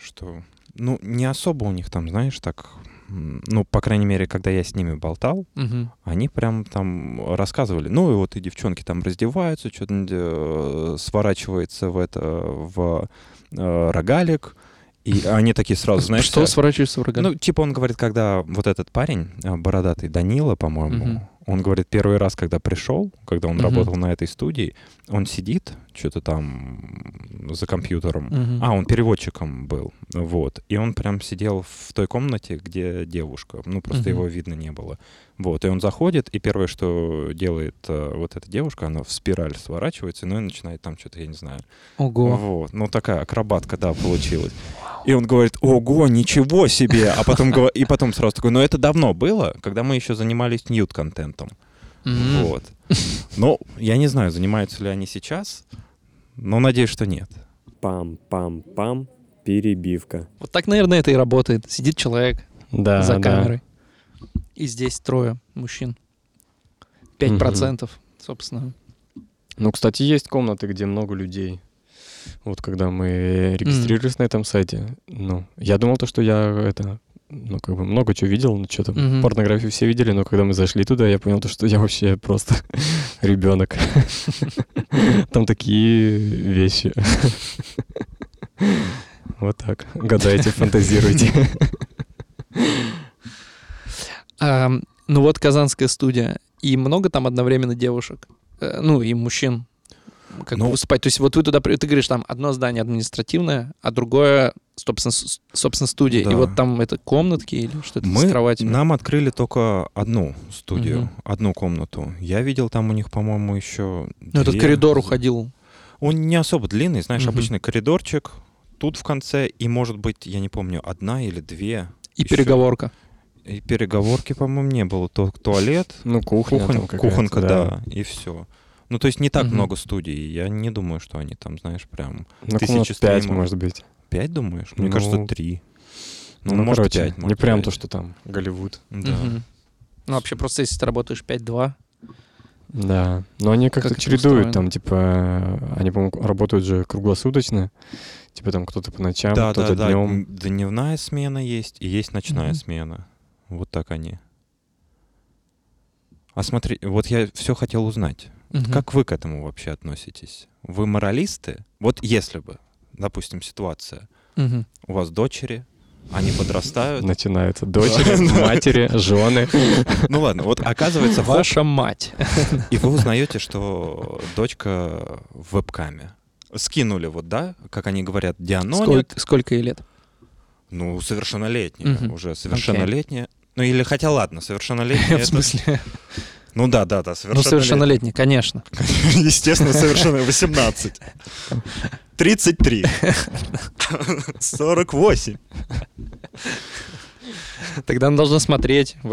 что, ну, не особо у них там, знаешь, так, ну, по крайней мере, когда я с ними болтал, Мгм. они прям там рассказывали, ну, и вот и девчонки там раздеваются, что-то сворачивается в это, в э, рогалик, и они такие сразу, знаешь, что э, сворачиваешься в рогаль? ну, типа он говорит, когда вот этот парень, э, бородатый Данила, по-моему. Он говорит, первый раз, когда пришел, когда он Мгм. работал на этой студии, он сидит что-то там за компьютером. Мгм. А, он переводчиком был, вот. И он прям сидел в той комнате, где девушка. Ну, просто Мгм. его видно не было. Вот, и он заходит, и первое, что делает э, вот эта девушка, она в спираль сворачивается, ну и начинает там что-то, я не знаю. Ого. Вот, ну такая акробатка, да, получилась. И он говорит, ого, ничего себе! А потом, и потом сразу такой, ну это давно было, когда мы еще занимались ньют-контентом. Мгм. Вот. Но я не знаю, занимаются ли они сейчас, но надеюсь, что нет. Пам-пам-пам. Перебивка. Вот так, наверное, это и работает. Сидит человек Да, за да. камерой. И здесь трое мужчин. 5%, собственно. Ну, кстати, есть комнаты, где много людей. Вот когда мы регистрировались на этом сайте, ну, я думал то, что я это, ну, как бы много чего видел, ну, что-то Мгм. порнографию все видели, но когда мы зашли туда, я понял то, что я вообще просто ребенок. Там такие вещи. Вот так. Гадайте, фантазируйте. Ну вот казанская студия. И много там одновременно девушек. Э, Ну, и мужчин. Как бы Ну- выступать. То есть вот вы туда... Ты говоришь, там одно здание административное, а другое, собственно, собственно студия. И Да. вот там это комнатки или что это с Мы, кроватями? нам открыли только одну студию, Мгм. одну комнату. Я видел там у них, по-моему, еще... Ну, этот коридор уходил. Он не особо длинный, знаешь, Мгм. обычный коридорчик. Тут в конце, и может быть, я не помню, одна или две. И Ещё. переговорка. И переговорки, по-моему, не было. Только туалет, Ну, кухня. кухонь- какая-то, кухонка, да. и все. Ну, то есть не так Мгм. много студий. Я не думаю, что они там, знаешь, прям... Ну, Тысячи комнат пять, стримов. может быть. Пять, думаешь? Мне Ну, кажется, три. Ну, Ну, может, короче, пять. не может, прям пять. то, что там Голливуд. Да. Мгм. Ну, вообще, просто если ты работаешь 5-2, Да, но они как-то Как чередуют, устроено? там, типа, они, по-моему, работают же круглосуточно, типа, там, кто-то по ночам, Да, кто-то да, да. днем. М, Дневная смена есть и есть ночная Мгм. смена. Вот так они. А смотри, вот я все хотел узнать. Мгм. Как вы к этому вообще относитесь? Вы моралисты? Вот если бы, допустим, ситуация, Мгм. у вас дочери, они подрастают. Начинаются дочери, матери, жены. Ну ладно, вот оказывается, Ваша мать. и вы узнаете, что дочка в вебкаме. Скинули, вот, да, как они говорят, дианонят. Сколько, сколько ей лет? Ну, совершеннолетняя, Мгм. уже совершеннолетняя. Ну, или хотя ладно, совершеннолетняя. В это- смысле? Ну да, да, да, Ну, совершеннолетняя. совершеннолетний, конечно. Естественно, совершенно 18. 33. 48. Тогда она должна смотреть.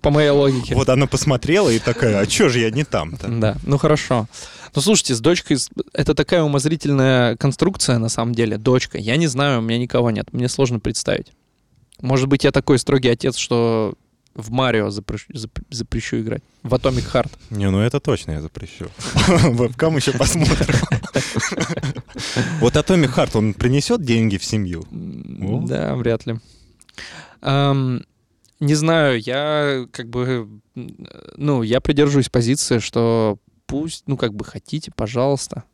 По моей логике. Вот она посмотрела и такая, а чё же я не там-то? Да, ну хорошо. Ну слушайте, с дочкой это такая умозрительная конструкция на самом деле. Дочка. Я не знаю, у меня никого нет. Мне сложно представить. Может быть, я такой строгий отец, что в Марио запрещу, запр- запрещу играть. В Atomic Heart. Не, ну это точно я запрещу. Вебкам еще посмотрим. Вот Atomic Heart, он принесет деньги в семью? Да, вряд ли. Не знаю, я как бы, ну, я придерживаюсь позиции, что пусть, ну, как бы хотите, пожалуйста.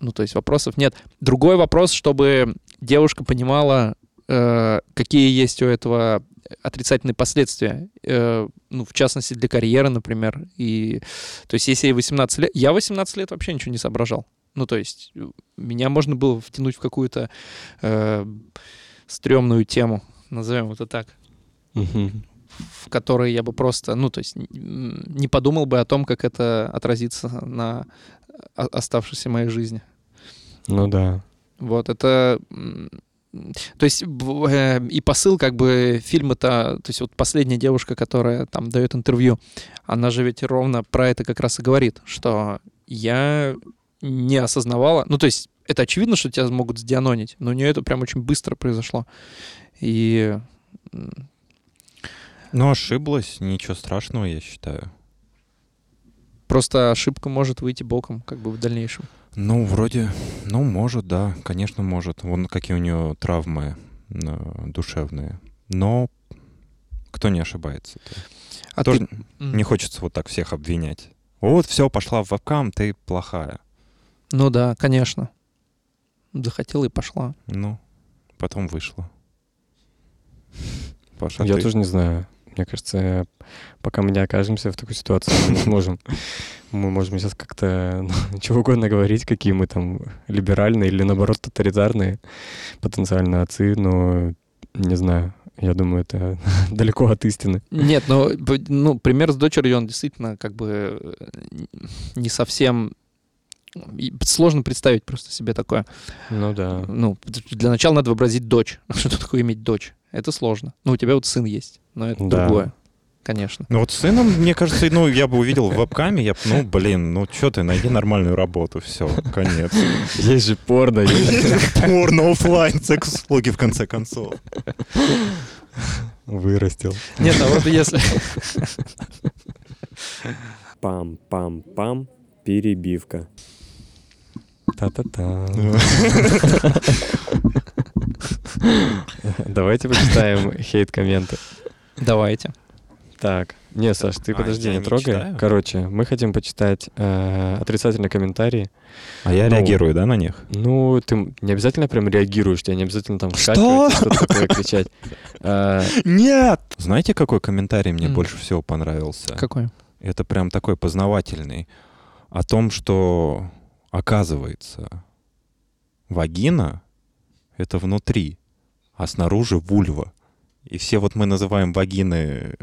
Ну, то есть вопросов нет. Другой вопрос, чтобы девушка понимала, э, какие есть у этого отрицательные последствия. Э, ну, в частности, для карьеры, например. И, то есть, если ей 18 лет... Я 18 лет вообще ничего не соображал. Ну, то есть, э, меня можно было втянуть в какую-то э, стрёмную тему, назовем это так, Мгм. в которой я бы просто, ну, то есть, не подумал бы о том, как это отразится на оставшейся моей жизни. Ну да. Вот, это... То есть э, и посыл как бы фильма-то, то есть вот последняя девушка, которая там дает интервью, она же ведь ровно про это как раз и говорит, что я не осознавала, ну то есть это очевидно, что тебя могут сдианонить, но у нее это прям очень быстро произошло. И Ну, ошиблась, ничего страшного, я считаю. просто ошибка может выйти боком как бы в дальнейшем. Ну, вроде, ну, может, да, конечно, может. Вон какие у нее травмы э, душевные. Но кто не ошибается? А Тоже ты- Не хочется вот так всех обвинять. Вот, все, пошла в вебкам, ты плохая. Ну да, конечно. Захотела и пошла. Ну, потом вышла. Паша, Я ты- тоже не знаю. Мне кажется, пока мы не окажемся в такой ситуации, мы не сможем. Мы можем сейчас как-то ну, чего угодно говорить, какие мы там либеральные или, наоборот, тоталитарные потенциально отцы, но не знаю. Я думаю, это далеко от истины. Нет, б- ну, пример с дочерью, он действительно как бы э, не совсем... Сложно представить просто себе такое. Ну да. Ну, для начала надо вообразить дочь. Что такое иметь дочь? Это сложно. Ну, у тебя вот сын есть, но это Да. другое, конечно. Ну вот с сыном, мне кажется, ну я бы увидел в вебкаме, я ну блин, ну что ты, найди нормальную работу, все, конец. Есть же порно. есть. Порно оффлайн, секс-услуги в конце концов. Вырастил. Нет, а вот если... Пам-пам-пам. Перебивка. Та-та-та. Давайте почитаем хейт-комменты. Давайте. Так, не, Саш, ты А, подожди, не трогай. читаю? Короче, мы хотим почитать э, отрицательные комментарии. А я Ну. реагирую, да, на них? Ну, ты не обязательно прям реагируешь, тебе не обязательно там вскакивать, и что-то такое кричать. Э, Нет! Знаете, какой комментарий мне больше всего понравился? Какой? Это прям такой познавательный. О том, что, оказывается, вагина — это внутри, а снаружи вульва. И все вот мы называем вагины э,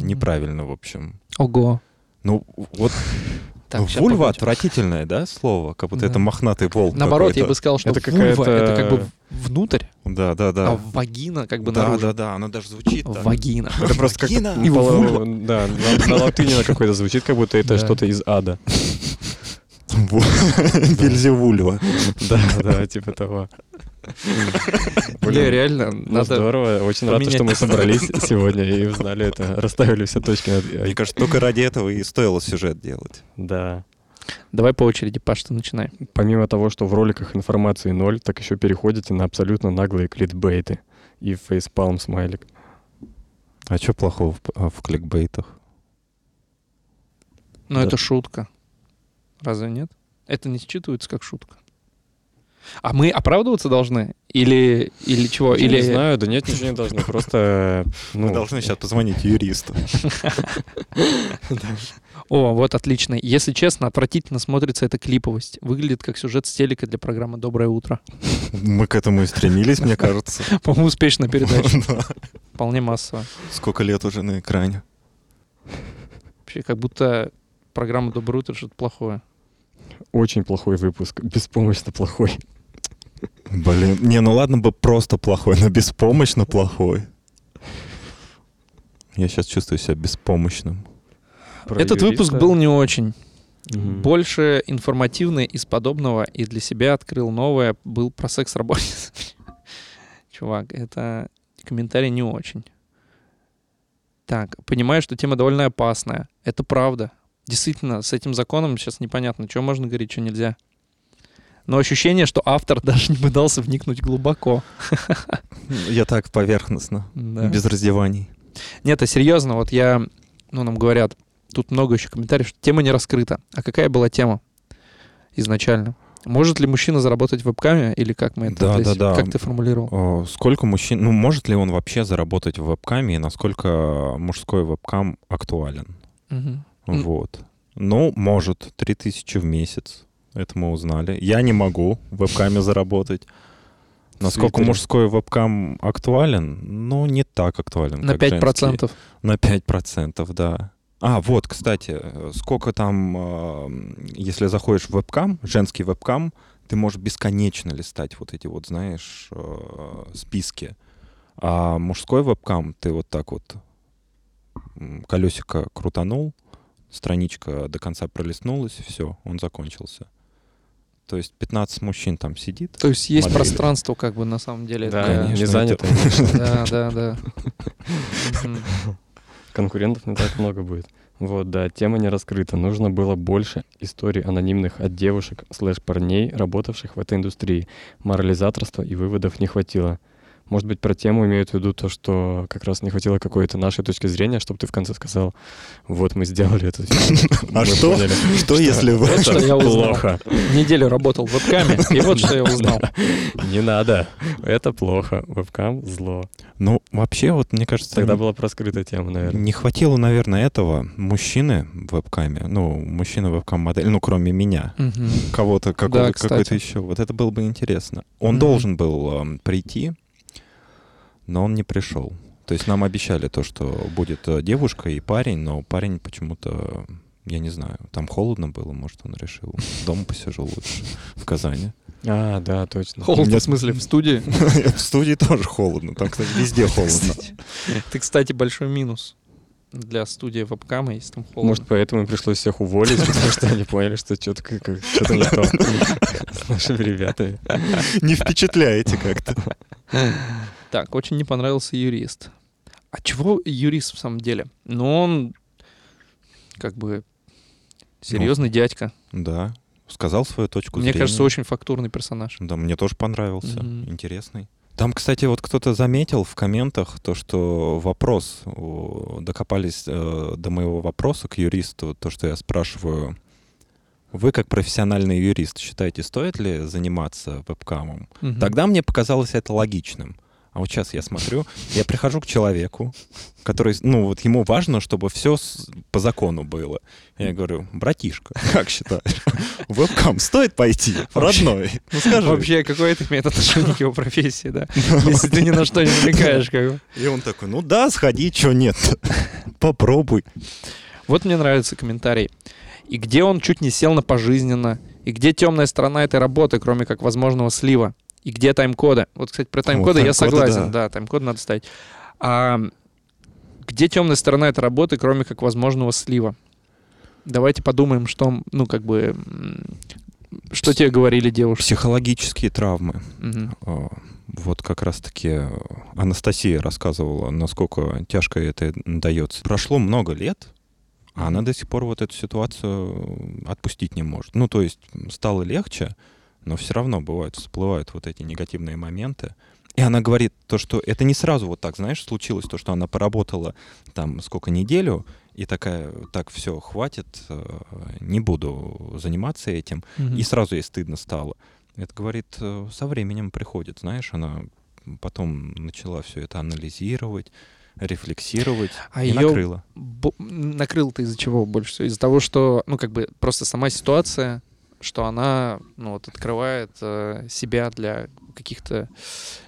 неправильно, в общем. Ого. Ну, вот Так, вульва погодь. отвратительное, да, слово? Как будто Да. это мохнатый волк Наоборот, я бы сказал, что Это вульва какая-то- это как бы внутрь, Да, да, да. а вагина как бы да, наружу. да, да, она даже звучит так. Вагина. Это просто как. И вульва. Да, на, на латыни на какой-то звучит, как будто это Да. что-то из ада. Вельзевульва. Да, да, типа того. Бля, реально, Ну, надо... здорово. Очень рад, что мы собрались сегодня и узнали это, расставили все точки над Мне «и». кажется, только ради этого и стоило сюжет делать. Да. Давай по очереди, Паш, ты начинай. Помимо того, что в роликах информации ноль, так еще переходите на абсолютно наглые клитбейты и фейспалм смайлик. А что плохого в, а, в кликбейтах? Ну, Да. это шутка. Разве нет? Это не считывается как шутка. А мы оправдываться должны? Или, или чего? Я Или... не знаю, да нет, ничего не должно. Просто, ну, Мы должны сейчас позвонить юристу. О, вот отлично. Если честно, отвратительно смотрится эта клиповость. Выглядит как сюжет с телека для программы «Доброе утро». Мы к этому и стремились, мне кажется. По-моему, успешная передача. Да. Вполне массовая. Сколько лет уже на экране? Вообще, как будто программа «Доброе утро» что-то плохое. очень плохой выпуск, беспомощно плохой. Блин, не, ну ладно бы просто плохой, но беспомощно плохой. Я сейчас чувствую себя беспомощным. Про Этот выпуск юриста. был не очень. Мгм. Больше информативный из подобного и для себя открыл новое, был про секс работниц. Чувак, это комментарий не очень. Так, понимаю, что тема довольно опасная. Это правда. Действительно, с этим законом сейчас непонятно, что можно говорить, что нельзя. Но ощущение, что автор даже не пытался вникнуть глубоко. Я так поверхностно, Да. без раздеваний. Нет, а серьезно, вот я, ну, нам говорят, тут много еще комментариев, что тема не раскрыта. А какая была тема изначально? Может ли мужчина заработать в вебкаме или как мы это Да, здесь- да, да. Как ты формулировал? О, Сколько мужчин, ну, может ли он вообще заработать в вебкаме и насколько мужской вебкам актуален? М. Вот. Ну, может, 3000 в месяц. Это мы узнали. Я не могу в вебкаме заработать. Насколько мужской вебкам актуален? Ну, не так актуален, На как женский. 5%. На 5%, да. А, вот, кстати, сколько там, э, если заходишь в вебкам, женский вебкам, ты можешь бесконечно листать вот эти вот, знаешь, э, списки. А мужской вебкам ты вот так вот колесико крутанул, страничка до конца пролистнулась, все, он закончился. То есть 15 мужчин там сидит. То есть есть Модели. пространство как бы на самом деле. Да, конечно, не занято. Да, да, да. Конкурентов не так много будет. Вот, да, тема не раскрыта. Нужно было больше историй анонимных от девушек слэш парней, работавших в этой индустрии. Морализаторства и выводов не хватило. Может быть, про тему имеют в виду то, что как раз не хватило какой-то нашей точки зрения, чтобы ты в конце сказал, вот мы сделали это. А что? Что если вы... Вот что я узнал. плохо. Неделю работал в вебкаме, и вот что я узнал. Не надо. Это плохо. Вебкам зло. Ну, вообще, вот, мне кажется, Тогда была проскрыта тема, наверное. Не хватило, наверное, этого мужчины в вебкаме, ну, мужчина вебкам-модель, ну, кроме меня, кого-то, какой-то еще. Вот это было бы интересно. Он должен был эм, прийти, но он не пришел. То есть нам обещали то, что будет э, девушка и парень, но парень почему-то, я не знаю, там холодно было, может, он решил, дома посижу лучше в Казани. А, да, точно. Холодно, меня- в смысле, в студии? В студии тоже холодно, там, кстати, везде холодно. Это, кстати, большой минус для студии вебкама, если там холодно. Может, поэтому и пришлось всех уволить, потому что они поняли, что что-то что-то не то с нашими ребятами. Не впечатляете как-то. Так, очень не понравился юрист. А чего юрист в самом деле? Ну, он как бы серьезный дядька. Да, сказал свою точку Мне зрения. кажется, очень фактурный персонаж. Да, мне тоже понравился. Мгм. Интересный. Там, кстати, вот кто-то заметил в комментах то, что вопрос, докопались э, до моего вопроса к юристу, то, что я спрашиваю, вы как профессиональный юрист считаете, стоит ли заниматься вебкамом? Мгм. Тогда мне показалось это логичным. А вот сейчас я смотрю, я прихожу к человеку, который, ну, вот ему важно, чтобы все по закону было. Я говорю, братишка, как считаешь, вебкам стоит пойти, родной? Ну, скажи. Вообще, какое это имеет отношение к его профессии, да? Если ты ни на что не намекаешь, как бы. И он такой, ну да, сходи, что нет Попробуй. Вот мне нравится комментарий. И где он чуть не сел на пожизненно? И где темная сторона этой работы, кроме как возможного слива? И где тайм-коды? Вот, кстати, про тайм-коды я тайм-коды, согласен. да. Да, тайм-код надо ставить. А где темная сторона этой работы, кроме как возможного слива? Давайте подумаем, что, ну, как бы, что тебе говорили девушки. Психологические травмы. А, Вот как раз-таки Анастасия рассказывала, насколько тяжко это дается. Прошло много лет, а она до сих пор вот эту ситуацию отпустить не может. Ну, то есть стало легче, но все равно бывают, всплывают вот эти негативные моменты. И она говорит то, что это не сразу вот так, знаешь, случилось, то, что она поработала там сколько неделю, и такая, так, все, хватит, э, не буду заниматься этим. Мгм. И сразу ей стыдно стало. Это, говорит, э, со временем приходит, знаешь, она потом начала все это анализировать, рефлексировать А и её накрыла. Бо- Накрыл-то из-за чего больше всего? Из-за того, что, ну, как бы, просто сама ситуация, что она, ну, вот, открывает э, себя для каких-то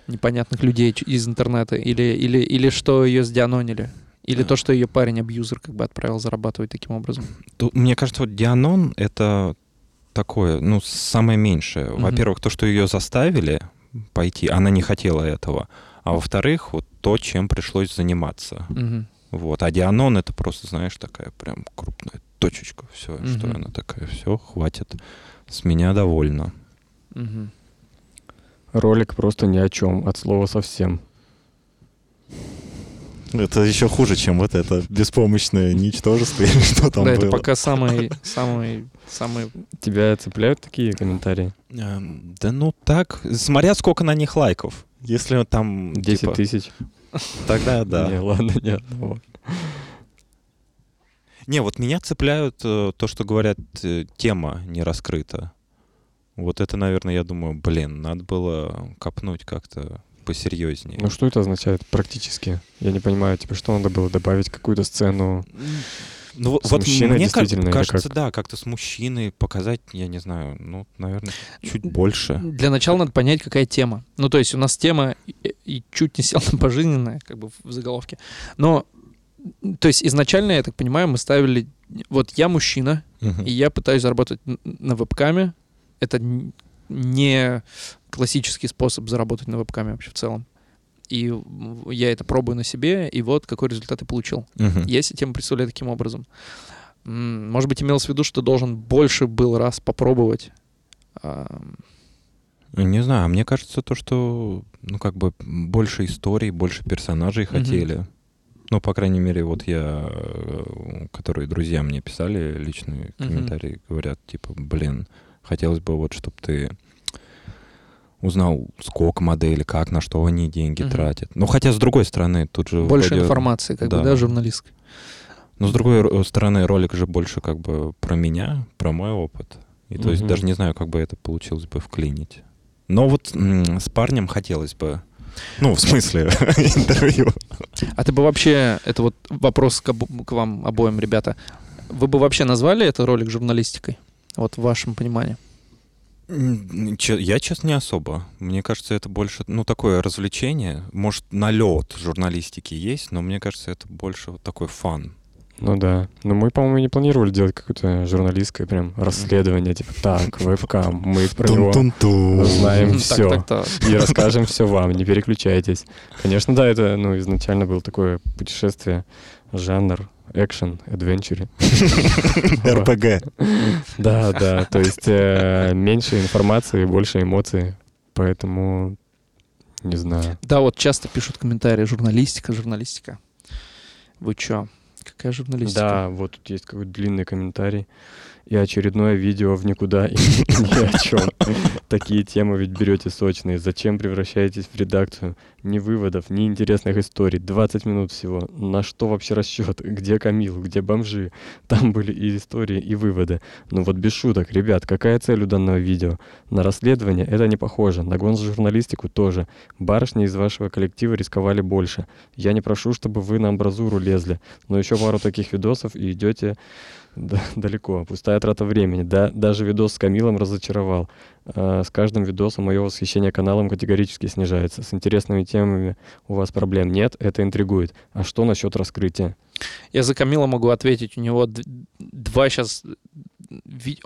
непонятных людей из интернета, или, или, или что ее сдианонили, или Да. то, что ее парень абьюзер как бы отправил зарабатывать таким образом. Тут, мне кажется, вот Дианон — это такое, ну, самое меньшее. Во-первых, то, что ее заставили пойти, она не хотела этого. А во-вторых, вот то, чем пришлось заниматься. Мгм. Вот. А Дианон это просто, знаешь, такая прям крупная точечка. Все, что Мгм. она такая, все, хватит. С меня довольна. Мгм. Ролик просто ни о чем, от слова совсем. Это еще хуже, чем вот это беспомощное ничтожество или что там Да, было. это пока самый, самый, самый... Тебя цепляют такие комментарии? Эм, Да ну так, смотря сколько на них лайков. Если там 10 типа, тысяч? тогда да. Не, ладно, ни одного. Не, вот меня цепляют э, то, что говорят, э, тема не раскрыта. Вот это, наверное, я думаю, блин, надо было копнуть как-то посерьезнее. Ну что это означает практически? Я не понимаю, типа, что надо было добавить какую-то сцену? Ну, вот- С вот мужчиной мне действительно кажется, как? да, как-то с мужчиной показать, я не знаю, ну, наверное, чуть больше. Для начала надо понять, какая тема. Ну, то есть у нас тема и, и чуть не сел на пожизненное, как бы в заголовке. Но, то есть изначально, я так понимаю, мы ставили... Вот я мужчина, Мгм. и я пытаюсь заработать на вебкаме. Это не классический способ заработать на вебкаме вообще в целом. И я это пробую на себе, и вот какой результат я получил. Мгм. Я себе тему представляю таким образом. Может быть, имелось в виду, что должен больше был раз попробовать. Ам, Не знаю, мне кажется, то, что, ну, как бы больше историй, больше персонажей хотели. Ну, по крайней мере, вот я, э, которые друзья мне писали личные комментарии, говорят, типа, блин, хотелось бы вот, чтобы ты узнал, сколько моделей, как, на что они деньги Мгм. тратят. Ну, хотя, с другой стороны, тут же... Больше вроде- информации, как бы, да. да, журналистской. Но, с другой ро- стороны, ролик же больше как бы про меня, про мой опыт. И то есть Мгм. даже не знаю, как бы это получилось бы вклинить. Но вот с парнем хотелось бы... Ну, в смысле, интервью. А ты бы вообще, это вот вопрос к, к вам обоим, ребята, вы бы вообще назвали это ролик журналистикой? Вот в вашем понимании. Я, честно, не особо. Мне кажется, это больше, ну, такое развлечение. Может, налет журналистики есть, но мне кажется, это больше вот такой фан. Ну да. Но мы, по-моему, не планировали делать какое-то журналистское прям расследование, типа, так, вебкам, мы про него знаем все. И расскажем все вам, не переключайтесь. Конечно, да, это, ну, изначально было такое путешествие, жанр, экшен, адвенчуре. РПГ. Да, да, то есть э, меньше информации, больше эмоций, поэтому не знаю. Да, вот часто пишут комментарии, журналистика, журналистика. Вы чё? Какая журналистика? Да, вот тут есть какой-то длинный комментарий. И очередное видео в никуда и ни о чем. Такие темы ведь берете сочные. Зачем превращаетесь в редакцию? Ни выводов, ни интересных историй. 20 минут всего. На что вообще расчет? Где Камил? Где бомжи? Там были и истории, и выводы. Ну вот без шуток, ребят, какая цель у данного видео? На расследование это не похоже. На гонжурналистику тоже. Барышни из вашего коллектива рисковали больше. Я не прошу, чтобы вы на амбразуру лезли. Но еще пару таких видосов и идете да- далеко. Пустая трата времени. Да, даже видос с Камилом разочаровал. А, с каждым видосом мое восхищение каналом категорически снижается. С интересными темами у вас проблем нет, это интригует. А что насчет раскрытия? Я за Камила могу ответить. У него два сейчас...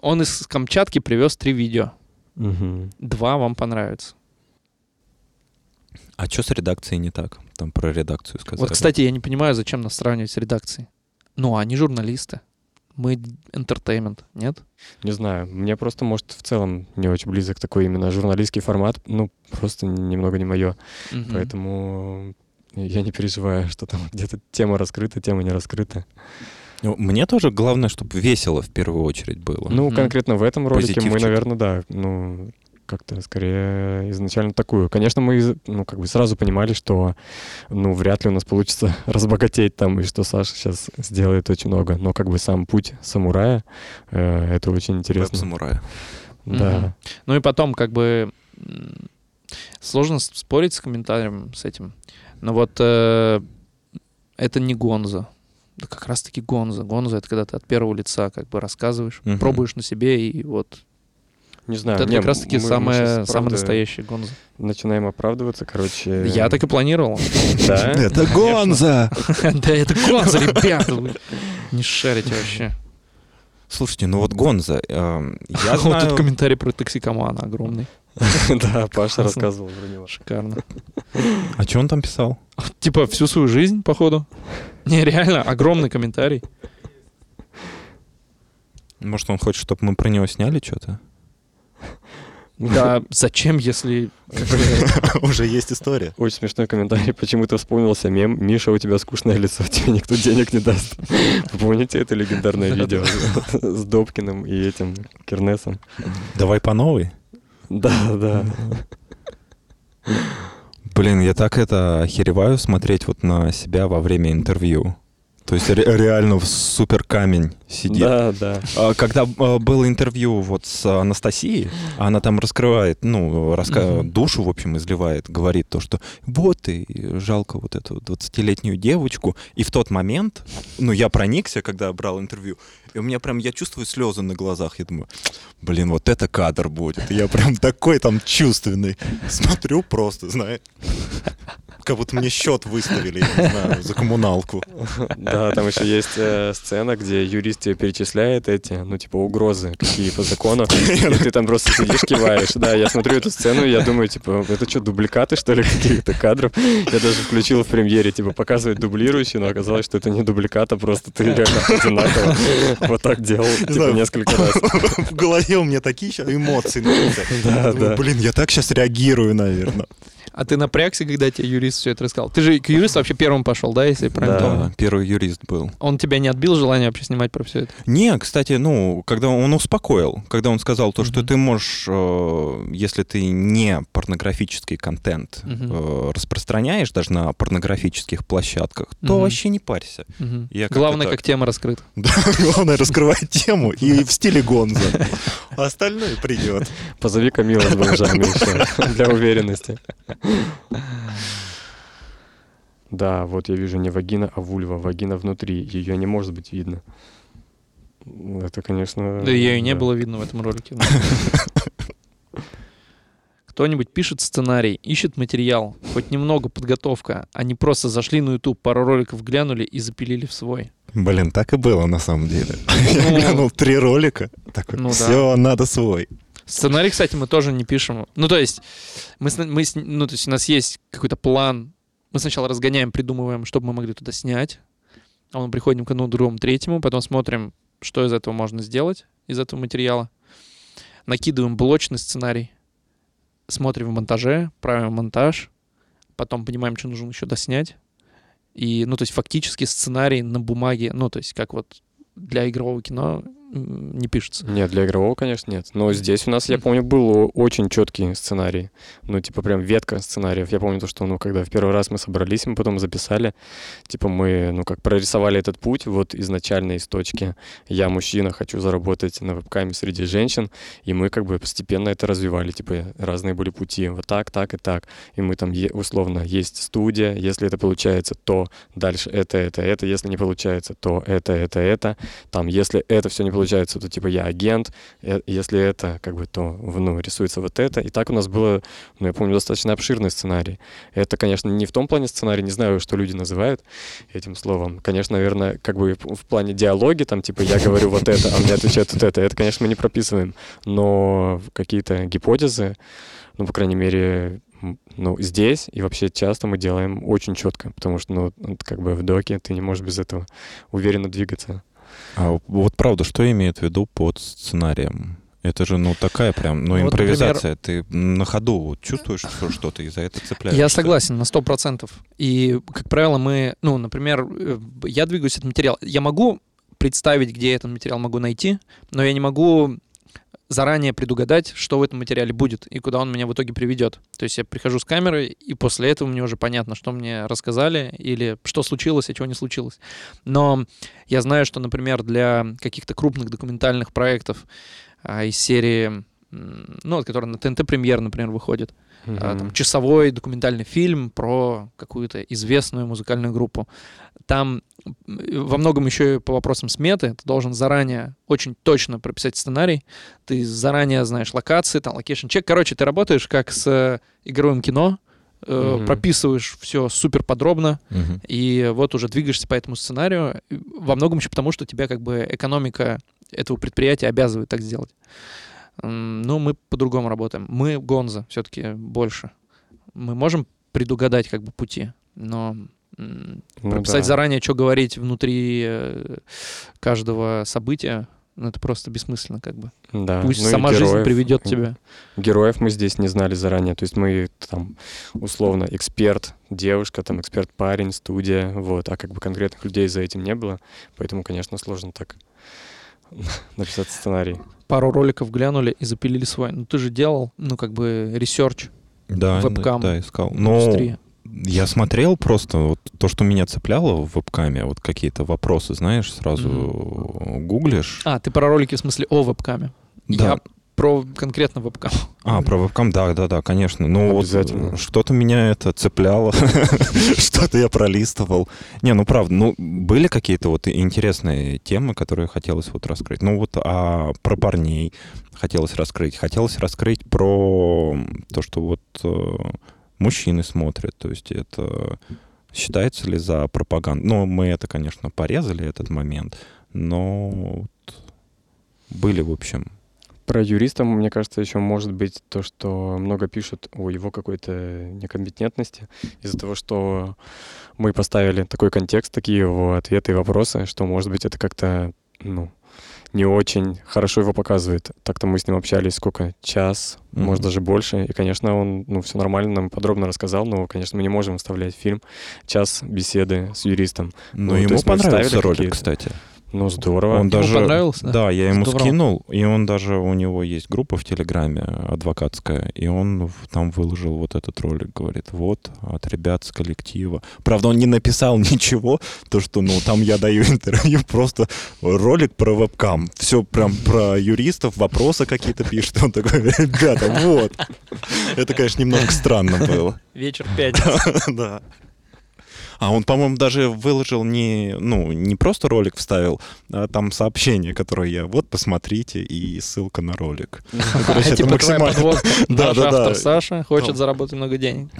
Он из Камчатки привез три видео. Мгм. Два вам понравится. А что с редакцией не так? Там про редакцию сказали. Вот, кстати, я не понимаю, зачем нас сравнивать с редакцией. Ну, они журналисты. Мы entertainment, нет? Не знаю, мне просто, может, в целом не очень близок такой именно журналистский формат. Ну, просто немного не мое. Мгм. Поэтому я не переживаю, что там где-то тема раскрыта, тема не раскрыта. Ну, Мне тоже главное, чтобы весело в первую очередь было. Ну, конкретно в этом ролике мы, Позитивчик. наверное, да, ну, как-то скорее изначально такую. Конечно, мы, ну, как бы сразу понимали, что, ну, вряд ли у нас получится разбогатеть там, и что Саша сейчас сделает очень много. Но как бы сам путь самурая, э, это очень интересно. Веб-самурая. Да. Ну и потом, как бы, сложно спорить с комментарием с этим. Но вот э, это не гонза. Да как раз-таки гонза. Гонза — это когда ты от первого лица как бы рассказываешь, Мгм. пробуешь на себе, и вот Не знаю. это не, как раз-таки самое, самое настоящее гонза. Начинаем оправдываться, короче. Я так и планировал. Да? Это Гонза! Да это гонза, ребята! Не шарите вообще. Слушайте, ну вот Гонза, эм, я Вот тут комментарий про токсикомана огромный. Да, Паша рассказывал про него. Шикарно. А что он там писал? Типа всю свою жизнь, походу. Не, реально, огромный комментарий. Может, он хочет, чтобы мы про него сняли что-то? Да, зачем, если... Уже есть история. Очень смешной комментарий. Почему-то вспомнился мем «Миша, у тебя скучное лицо, тебе никто денег не даст». Вы помните это легендарное видео с Добкиным и этим Кернесом? Давай по новой. Да, да. Блин, я так это охереваю смотреть вот на себя во время интервью. То есть ре- реально в супер камень сидит. Да, да. А, Когда а, было интервью вот с Анастасией, она там раскрывает, ну, раска- Мгм. душу, в общем, изливает, говорит то, что вот и жалко вот эту 20-летнюю девочку. И в тот момент, ну, я проникся, когда брал интервью, и у меня прям, я чувствую слезы на глазах. Я думаю, блин, вот это кадр будет. И я прям такой там чувственный. Смотрю просто, знаешь. Как будто мне счет выставили, я не знаю, за коммуналку. Да, там еще есть э, сцена, где юрист тебе перечисляет эти, ну, типа, угрозы, какие по закону, и ты там просто сидишь, киваешь. Да, я смотрю эту сцену, и я думаю, типа, это что, дубликаты, что ли, каких-то кадров? Я даже включил в премьере, типа, показывать дублирующий, но оказалось, что это не дубликат, а просто ты реально одинаково вот так делал, типа, несколько раз. В голове у меня такие щас эмоции. Да, да. Блин, я так сейчас реагирую, наверное. А ты напрягся, когда тебе юрист все это рассказал? Ты же к юристу вообще первым пошел, да, если я правильно Да. помню? Первый юрист был. Он тебя не отбил желание вообще снимать про все это? Не, кстати, ну, когда он успокоил, когда он сказал то, что ты можешь, э, если ты не порнографический контент э, распространяешь даже на порнографических площадках, то вообще не парься. Я как-то Главное, как тема раскрыта. Да, главное раскрывать тему и в стиле Гонза. Остальное придет. Позови Камила с бомжами еще, для уверенности. Да, вот я вижу не вагина, а вульва. Вагина внутри. Ее не может быть видно. Это, конечно... Да ее и не было видно в этом ролике. Кто-нибудь пишет сценарий, ищет материал, хоть немного подготовка, а не просто зашли на YouTube, пару роликов глянули и запилили в свой. Блин, так и было на самом деле. Я Ну, глянул три ролика, такой, Ну да. все, надо свой. Сценарий, кстати, мы тоже не пишем. Ну, то есть, мы, мы ну, то есть у нас есть какой-то план. Мы сначала разгоняем, придумываем, что бы мы могли туда снять. А мы приходим к одному, другому, третьему, потом смотрим, что из этого можно сделать, из этого материала. Накидываем блочный сценарий. Смотрим в монтаже, правим монтаж. Потом понимаем, что нужно еще доснять. И, ну, то есть, фактически сценарий на бумаге, ну, то есть, как вот для игрового кино не пишется. Нет, для игрового, конечно, нет. Но здесь у нас, я помню, был очень четкий сценарий. Ну, типа, прям ветка сценариев. Я помню то, что, ну, когда в первый раз мы собрались, мы потом записали, типа, мы, ну, как прорисовали этот путь вот изначально из точки «я мужчина, хочу заработать на вебкаме среди женщин», и мы как бы постепенно это развивали, типа, разные были пути, вот так, так и так. И мы там, условно, есть студия, если это получается, то дальше это, это, это, если не получается, то это, это, это. Там, если это все не получается, то типа я агент, Э, если это, как бы, то ну, рисуется вот это. И так у нас было, ну, я помню, достаточно обширный сценарий. Это, конечно, не в том плане сценарий, не знаю, что люди называют этим словом. Конечно, наверное, как бы в плане диалоги, там, типа, я говорю вот это, а мне отвечают вот это. Это, конечно, мы не прописываем. Но какие-то гипотезы, ну, по крайней мере, ну, здесь и вообще часто мы делаем очень четко, потому что, ну, как бы в доке ты не можешь без этого уверенно двигаться. А вот правда, что имеет в виду под сценарием? Это же, ну, такая прям, ну, вот, импровизация. Ты на ходу вот чувствуешь что- что-то и за это цепляешься. Я согласен на 100%. И, как правило, мы, ну, например, э, я двигаюсь от материала. Я могу представить, где я этот материал могу найти, но я не могу заранее предугадать, что в этом материале будет и куда он меня в итоге приведет. То есть я прихожу с камерой, и после этого мне уже понятно, что мне рассказали или что случилось, а чего не случилось. Но я знаю, что, например, для каких-то крупных документальных проектов а, из серии, ну, вот, которые на ТНТ премьер, например, выходит, а, там, часовой документальный фильм про какую-то известную музыкальную группу. Там во многом еще и по вопросам сметы ты должен заранее очень точно прописать сценарий. Ты заранее знаешь локации, там, location check. Короче, ты работаешь как с э, игровым кино, Мгм. прописываешь все супер подробно, Мгм. и вот уже двигаешься по этому сценарию. Во многом еще потому, что тебя как бы экономика этого предприятия обязывает так сделать. Но мы по-другому работаем. Мы гонзо все-таки больше. Мы можем предугадать как бы пути, но Ну прописать да. заранее, что говорить внутри э, каждого события, ну, это просто бессмысленно как бы. Да. Пусть ну сама жизнь героев. приведет тебя. Героев мы здесь не знали заранее. То есть мы там условно эксперт, девушка, там эксперт парень, студия, вот. А как бы конкретных людей за этим не было. Поэтому, конечно, сложно так написать сценарий. Пару роликов глянули и запилили свой. Ну ты же делал, ну как бы research Да, Вебкам да, искал. Но индустрии. я смотрел просто вот то, что меня цепляло в вебкаме, вот какие-то вопросы, знаешь, сразу гуглишь. А, ты про ролики в смысле о вебкаме. Да. Я про конкретно вебкам. А, про вебкам, да, да, да, конечно. Ну вот Обязательно. э, что-то меня это цепляло, что-то я пролистывал. Не, ну правда, ну были какие-то вот интересные темы, которые хотелось вот раскрыть. Ну вот а про парней хотелось раскрыть. Хотелось раскрыть про то, что вот э, мужчины смотрят. То есть это считается ли за пропаганду? Ну, мы это, конечно, порезали, этот момент, но вот были, в общем, Про юриста, мне кажется, еще может быть то, что много пишут о его какой-то некомпетентности из-за того, что мы поставили такой контекст, такие его ответы и вопросы, что, может быть, это как-то, ну, не очень хорошо его показывает. Так-то мы с ним общались сколько? Час, Мгм. может, даже больше. И, конечно, он, ну, все нормально нам подробно рассказал, но, конечно, мы не можем вставлять фильм час беседы с юристом. Ну, Ну, то ему понравился ролик, кстати. Ну, здорово. Он Ему даже, понравился, да? Да, я ему Здорово. скинул, и он даже, у него есть группа в Телеграме адвокатская, и он там выложил вот этот ролик, говорит, вот, от ребят с коллектива. Правда, он не написал ничего, то, что, ну, там я даю интервью, просто ролик про вебкам. Все прям про юристов, вопросы какие-то пишет. Он такой, ребята, вот. Это, конечно, немножко странно было. Вечер 5. Да. А он, по-моему, даже выложил не, ну, не просто ролик вставил, а там сообщение, которое я, вот, посмотрите, и ссылка на ролик. Типа твоя максимально- подводка. Да, Наш да, да. автор Саша хочет заработать много денег.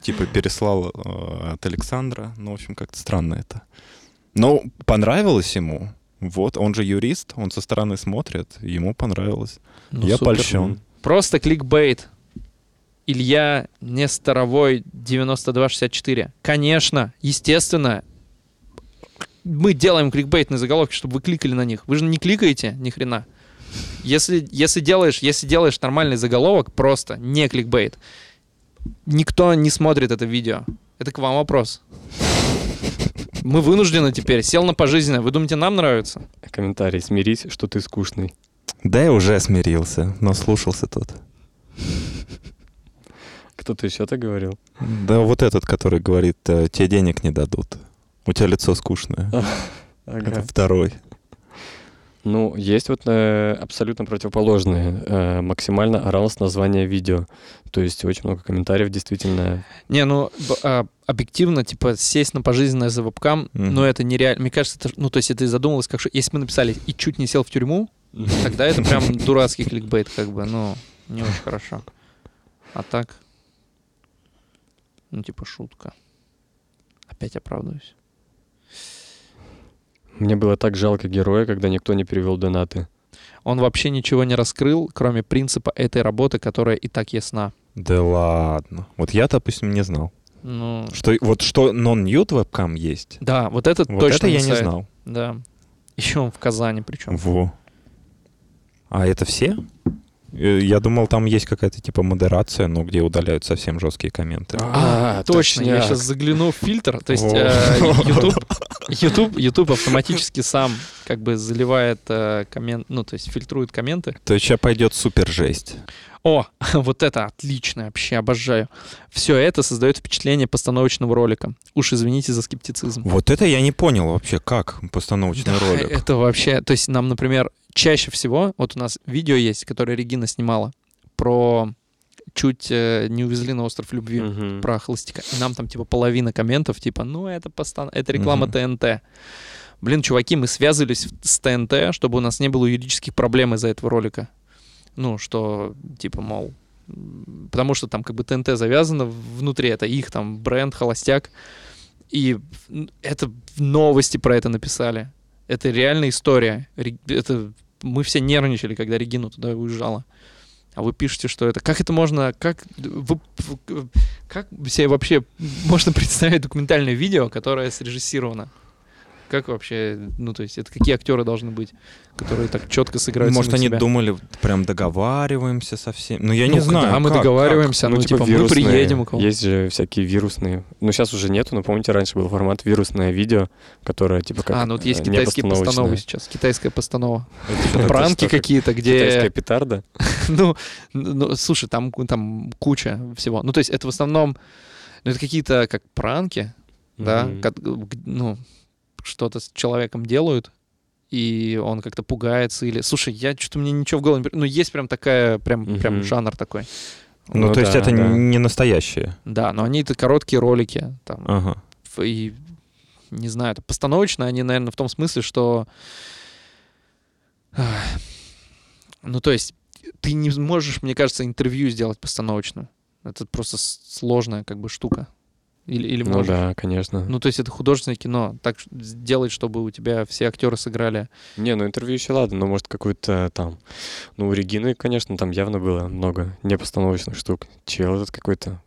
Типа переслал э, от Александра. Ну, в общем, как-то странно это. Но понравилось ему. Вот, он же юрист, он со стороны смотрит, ему понравилось. Ну, я супер. польщен. Просто кликбейт. Илья Несторовой 9264. Конечно, естественно, мы делаем кликбейтные заголовки, чтобы вы кликали на них. Вы же не кликаете ни хрена. Если, если, делаешь, если делаешь нормальный заголовок, просто не кликбейт, никто не смотрит это видео. Это к вам вопрос. Мы вынуждены теперь. Сел на пожизненное. Вы думаете, нам нравится? Комментарий. Смирись, что ты скучный. Да, я уже смирился, но слушался тут. Кто-то еще так говорил? Да, вот этот, который говорит, э, тебе денег не дадут. У тебя лицо скучное. Это второй. Ну, есть вот э, абсолютно противоположные. Э, максимально орал с названия видео. То есть очень много комментариев действительно. Не, ну, б- а, объективно, типа, сесть на пожизненное за вебкам, Мгм. ну, это нереально. Мне кажется, это, ну, то есть, это и задумалось, как что, если мы написали «и чуть не сел в тюрьму», тогда это прям дурацкий кликбейт, как бы, ну, не очень хорошо. А так, ну, типа, шутка. Опять оправдываюсь. Мне было так жалко героя, когда никто не перевел донаты. Он вообще ничего не раскрыл, кроме принципа этой работы, которая и так ясна. Да ладно. Вот я, допустим, не знал. Ну, Что, вот что non-nude вебкам есть, да, вот это вот точно это я не знал. Да. Еще он в Казани причем. Во. А это все? Э, Я думал, там есть какая-то типа модерация, но где удаляют совсем жесткие комменты. А, точно, я сейчас загляну в фильтр. То есть э, YouTube, YouTube, YouTube автоматически сам как бы заливает э, коммент, ну, то есть фильтрует комменты. То есть сейчас пойдет супер жесть. О, вот это отлично, вообще обожаю. Все это создает впечатление постановочного ролика. Уж извините за скептицизм. Вот это я не понял вообще, как постановочный Да, ролик. Это вообще, то есть нам, например, чаще всего, вот у нас видео есть, которое Регина снимала про чуть э, не увезли на остров любви. Мгм. про холостяка. И нам там типа половина комментов, типа, ну это постан... это реклама Мгм. ТНТ. Блин, чуваки, мы связывались с ТНТ, чтобы у нас не было юридических проблем из-за этого ролика. Ну, что, типа, мол, потому что там как бы ТНТ завязано внутри, это их там бренд, холостяк. И это новости про это написали. Это реальная история. Это мы все нервничали, когда Регина туда уезжала. А вы пишете, что это... Как это можно... Как, вы- как себе вообще можно представить документальное видео, которое срежиссировано? Как вообще... Ну, то есть, это какие актеры должны быть, которые так четко сыграют Может, они себя? думали, прям договариваемся со всеми. Ну, я Ну, не знаю. А мы как- договариваемся, ну, типа, мы вирусные. приедем у кого Есть же всякие вирусные. Ну, сейчас уже нету, но помните, раньше был формат вирусное видео, которое типа как А, ну вот есть э, китайские постановы сейчас, китайская постанова. Это Пранки как какие-то, Китайская где... петарда? Ну, ну, слушай, там, там куча всего. Ну, то есть это в основном... Ну, это какие-то как пранки, да, как- ну, что-то с человеком делают, и он как-то пугается или... Слушай, я что-то мне ничего в голову не... Ну, есть прям такая, прям, прям Мгм. жанр такой. Ну, Ну то есть да, это да. не настоящее. Да, но они это короткие ролики, там, Ага. и не знаю, это постановочно они, наверное, в том смысле, что ну то есть ты не можешь, мне кажется, интервью сделать постановочно. Это просто сложная как бы штука. Или, или Ну можешь. да, конечно. Ну, то есть это художественное кино. Так сделать, чтобы у тебя все актеры сыграли. Не, ну интервью еще ладно, но может какой-то там... Ну, у Регины, конечно, там явно было много непостановочных штук. Чел этот какой-то...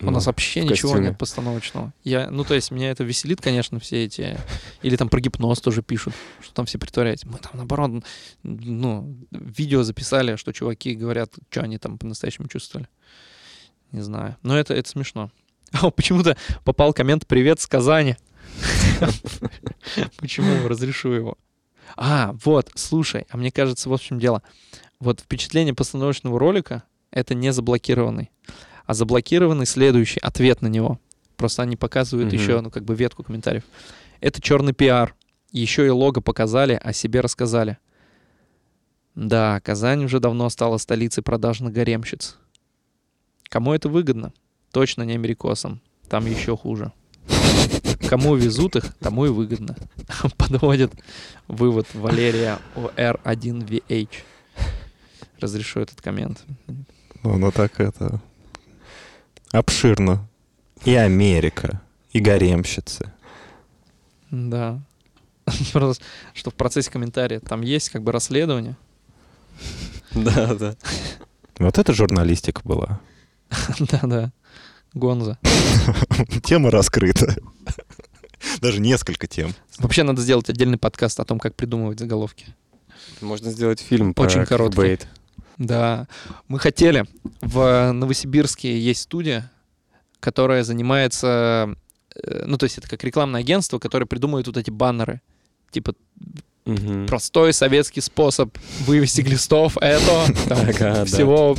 У ну, нас вообще ничего костюме. нет постановочного. Я, ну, то есть меня это веселит, конечно, все эти... Или там про гипноз тоже пишут, что там все притворяются. Мы там, наоборот, ну, видео записали, что чуваки говорят, что они там по-настоящему чувствовали. Не знаю. Но это, это смешно. А почему-то попал коммент «Привет с Казани». Почему? Разрешу его. А, вот, слушай, а мне кажется, вот в чем дело. Вот впечатление постановочного ролика — это не заблокированный, а заблокированный следующий, ответ на него. Просто они показывают Мгм. еще, ну, как бы ветку комментариев. Это черный пиар. Еще и лого показали, о себе рассказали. Да, Казань уже давно стала столицей продажных гаремщиц. Кому это выгодно? Точно не америкосам. Там еще хуже. Кому везут их, тому и выгодно. Подводит вывод Валерия ОР1VH. Разрешу этот коммент. Ну, ну так это... Обширно. И Америка, и гаремщицы. Да. Просто, что в процессе комментария там есть как бы расследование. Да, да. Вот это журналистика была. Да-да. Гонза. Тема раскрыта. Даже несколько тем. Вообще надо сделать отдельный подкаст о том, как придумывать заголовки. Можно сделать фильм Очень про короткий. кликбейт. Да. Мы хотели. В Новосибирске есть студия, которая занимается... э, Ну, то есть это как рекламное агентство, которое придумывает вот эти баннеры. Типа Мгм. простой советский способ вывести глистов, это там, Ага, да. всего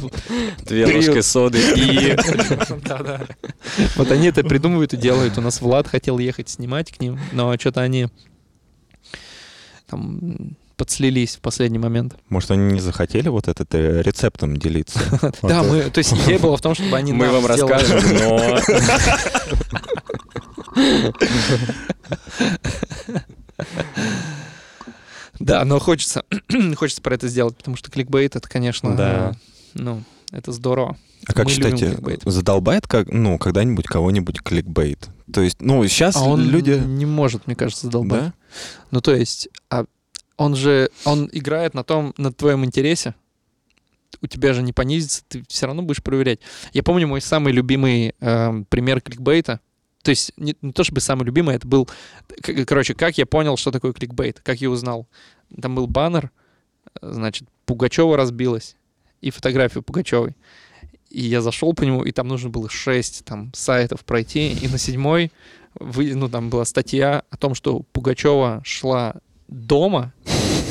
Две Три- ложки соды и... Вот они это придумывают и делают. У нас Влад хотел ехать снимать к ним, но что-то они там подслились в последний момент. Может, они не захотели вот этот э, рецептом делиться? Да, мы, то есть идея была в том, чтобы они Мы вам расскажем, но... Да, но хочется, хочется про это сделать, потому что кликбейт это, конечно, Да. э, ну, это здорово. А как Мы считаете, задолбает как, ну, когда-нибудь кого-нибудь кликбейт? То есть, ну, сейчас А он люди... не может, мне кажется, задолбать. Да? Ну, то есть, а он же, он играет на том, на твоем интересе. У тебя же не понизится, ты все равно будешь проверять. Я помню мой самый любимый эм, пример кликбейта. То есть не, не то чтобы самый любимый, это был... Короче, как я понял, что такое кликбейт, как я узнал. Там был баннер, э, значит, Пугачева разбилась и фотографию Пугачевой. И я зашел по нему, и там нужно было 6 там, сайтов пройти, и на седьмой вы, ну, там была статья о том, что Пугачева шла дома,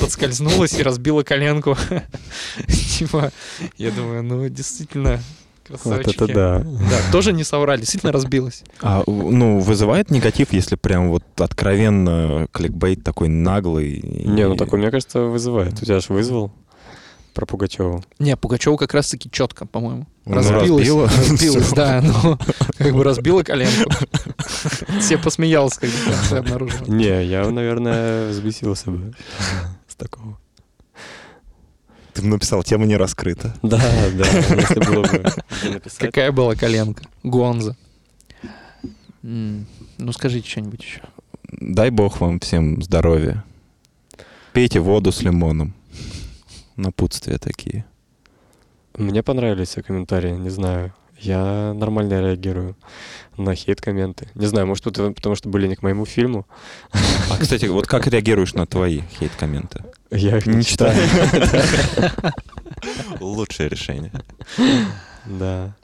подскользнулась и разбила коленку. Типа, я думаю, ну, действительно, Вот красавчики. это да. Да, тоже не соврали, действительно разбилась. А, ну, вызывает негатив, если прям вот откровенно кликбейт такой наглый? Не, ну такой, мне кажется, вызывает. У тебя же вызвал про Пугачеву. Не, Пугачева как раз-таки четко, по-моему. Ну, Разбилась, разбила. разбилась, Всё. да, ну, как бы разбила коленку. Все посмеялся, когда конце обнаружил. Не, я, наверное, взбесился бы с такого. Ты бы написал, тема не раскрыта. Да, да, если было бы где написать. Какая была коленка? Гонза. Ну, скажите что-нибудь еще. Дай бог вам всем здоровья. Пейте воду с лимоном. Напутствия такие. Мне понравились все комментарии, не знаю. Я нормально реагирую на хейт-комменты. Не знаю, может, это потому что были не к моему фильму. А, кстати, вот как реагируешь на твои хейт-комменты? Я их не, читаю. Лучшее решение. Да.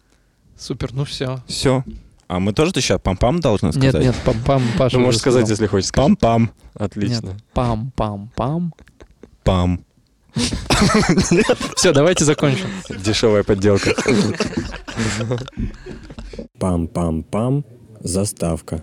Супер, ну все. Все. А мы тоже сейчас пам-пам должны Нет, сказать? нет, пам-пам, Паша Ты уже можешь сказать, если хочешь. Пам-пам. Отлично. Нет, пам-пам-пам. Пам. Все, давайте закончим. Дешевая подделка. Пам-пам-пам. Заставка.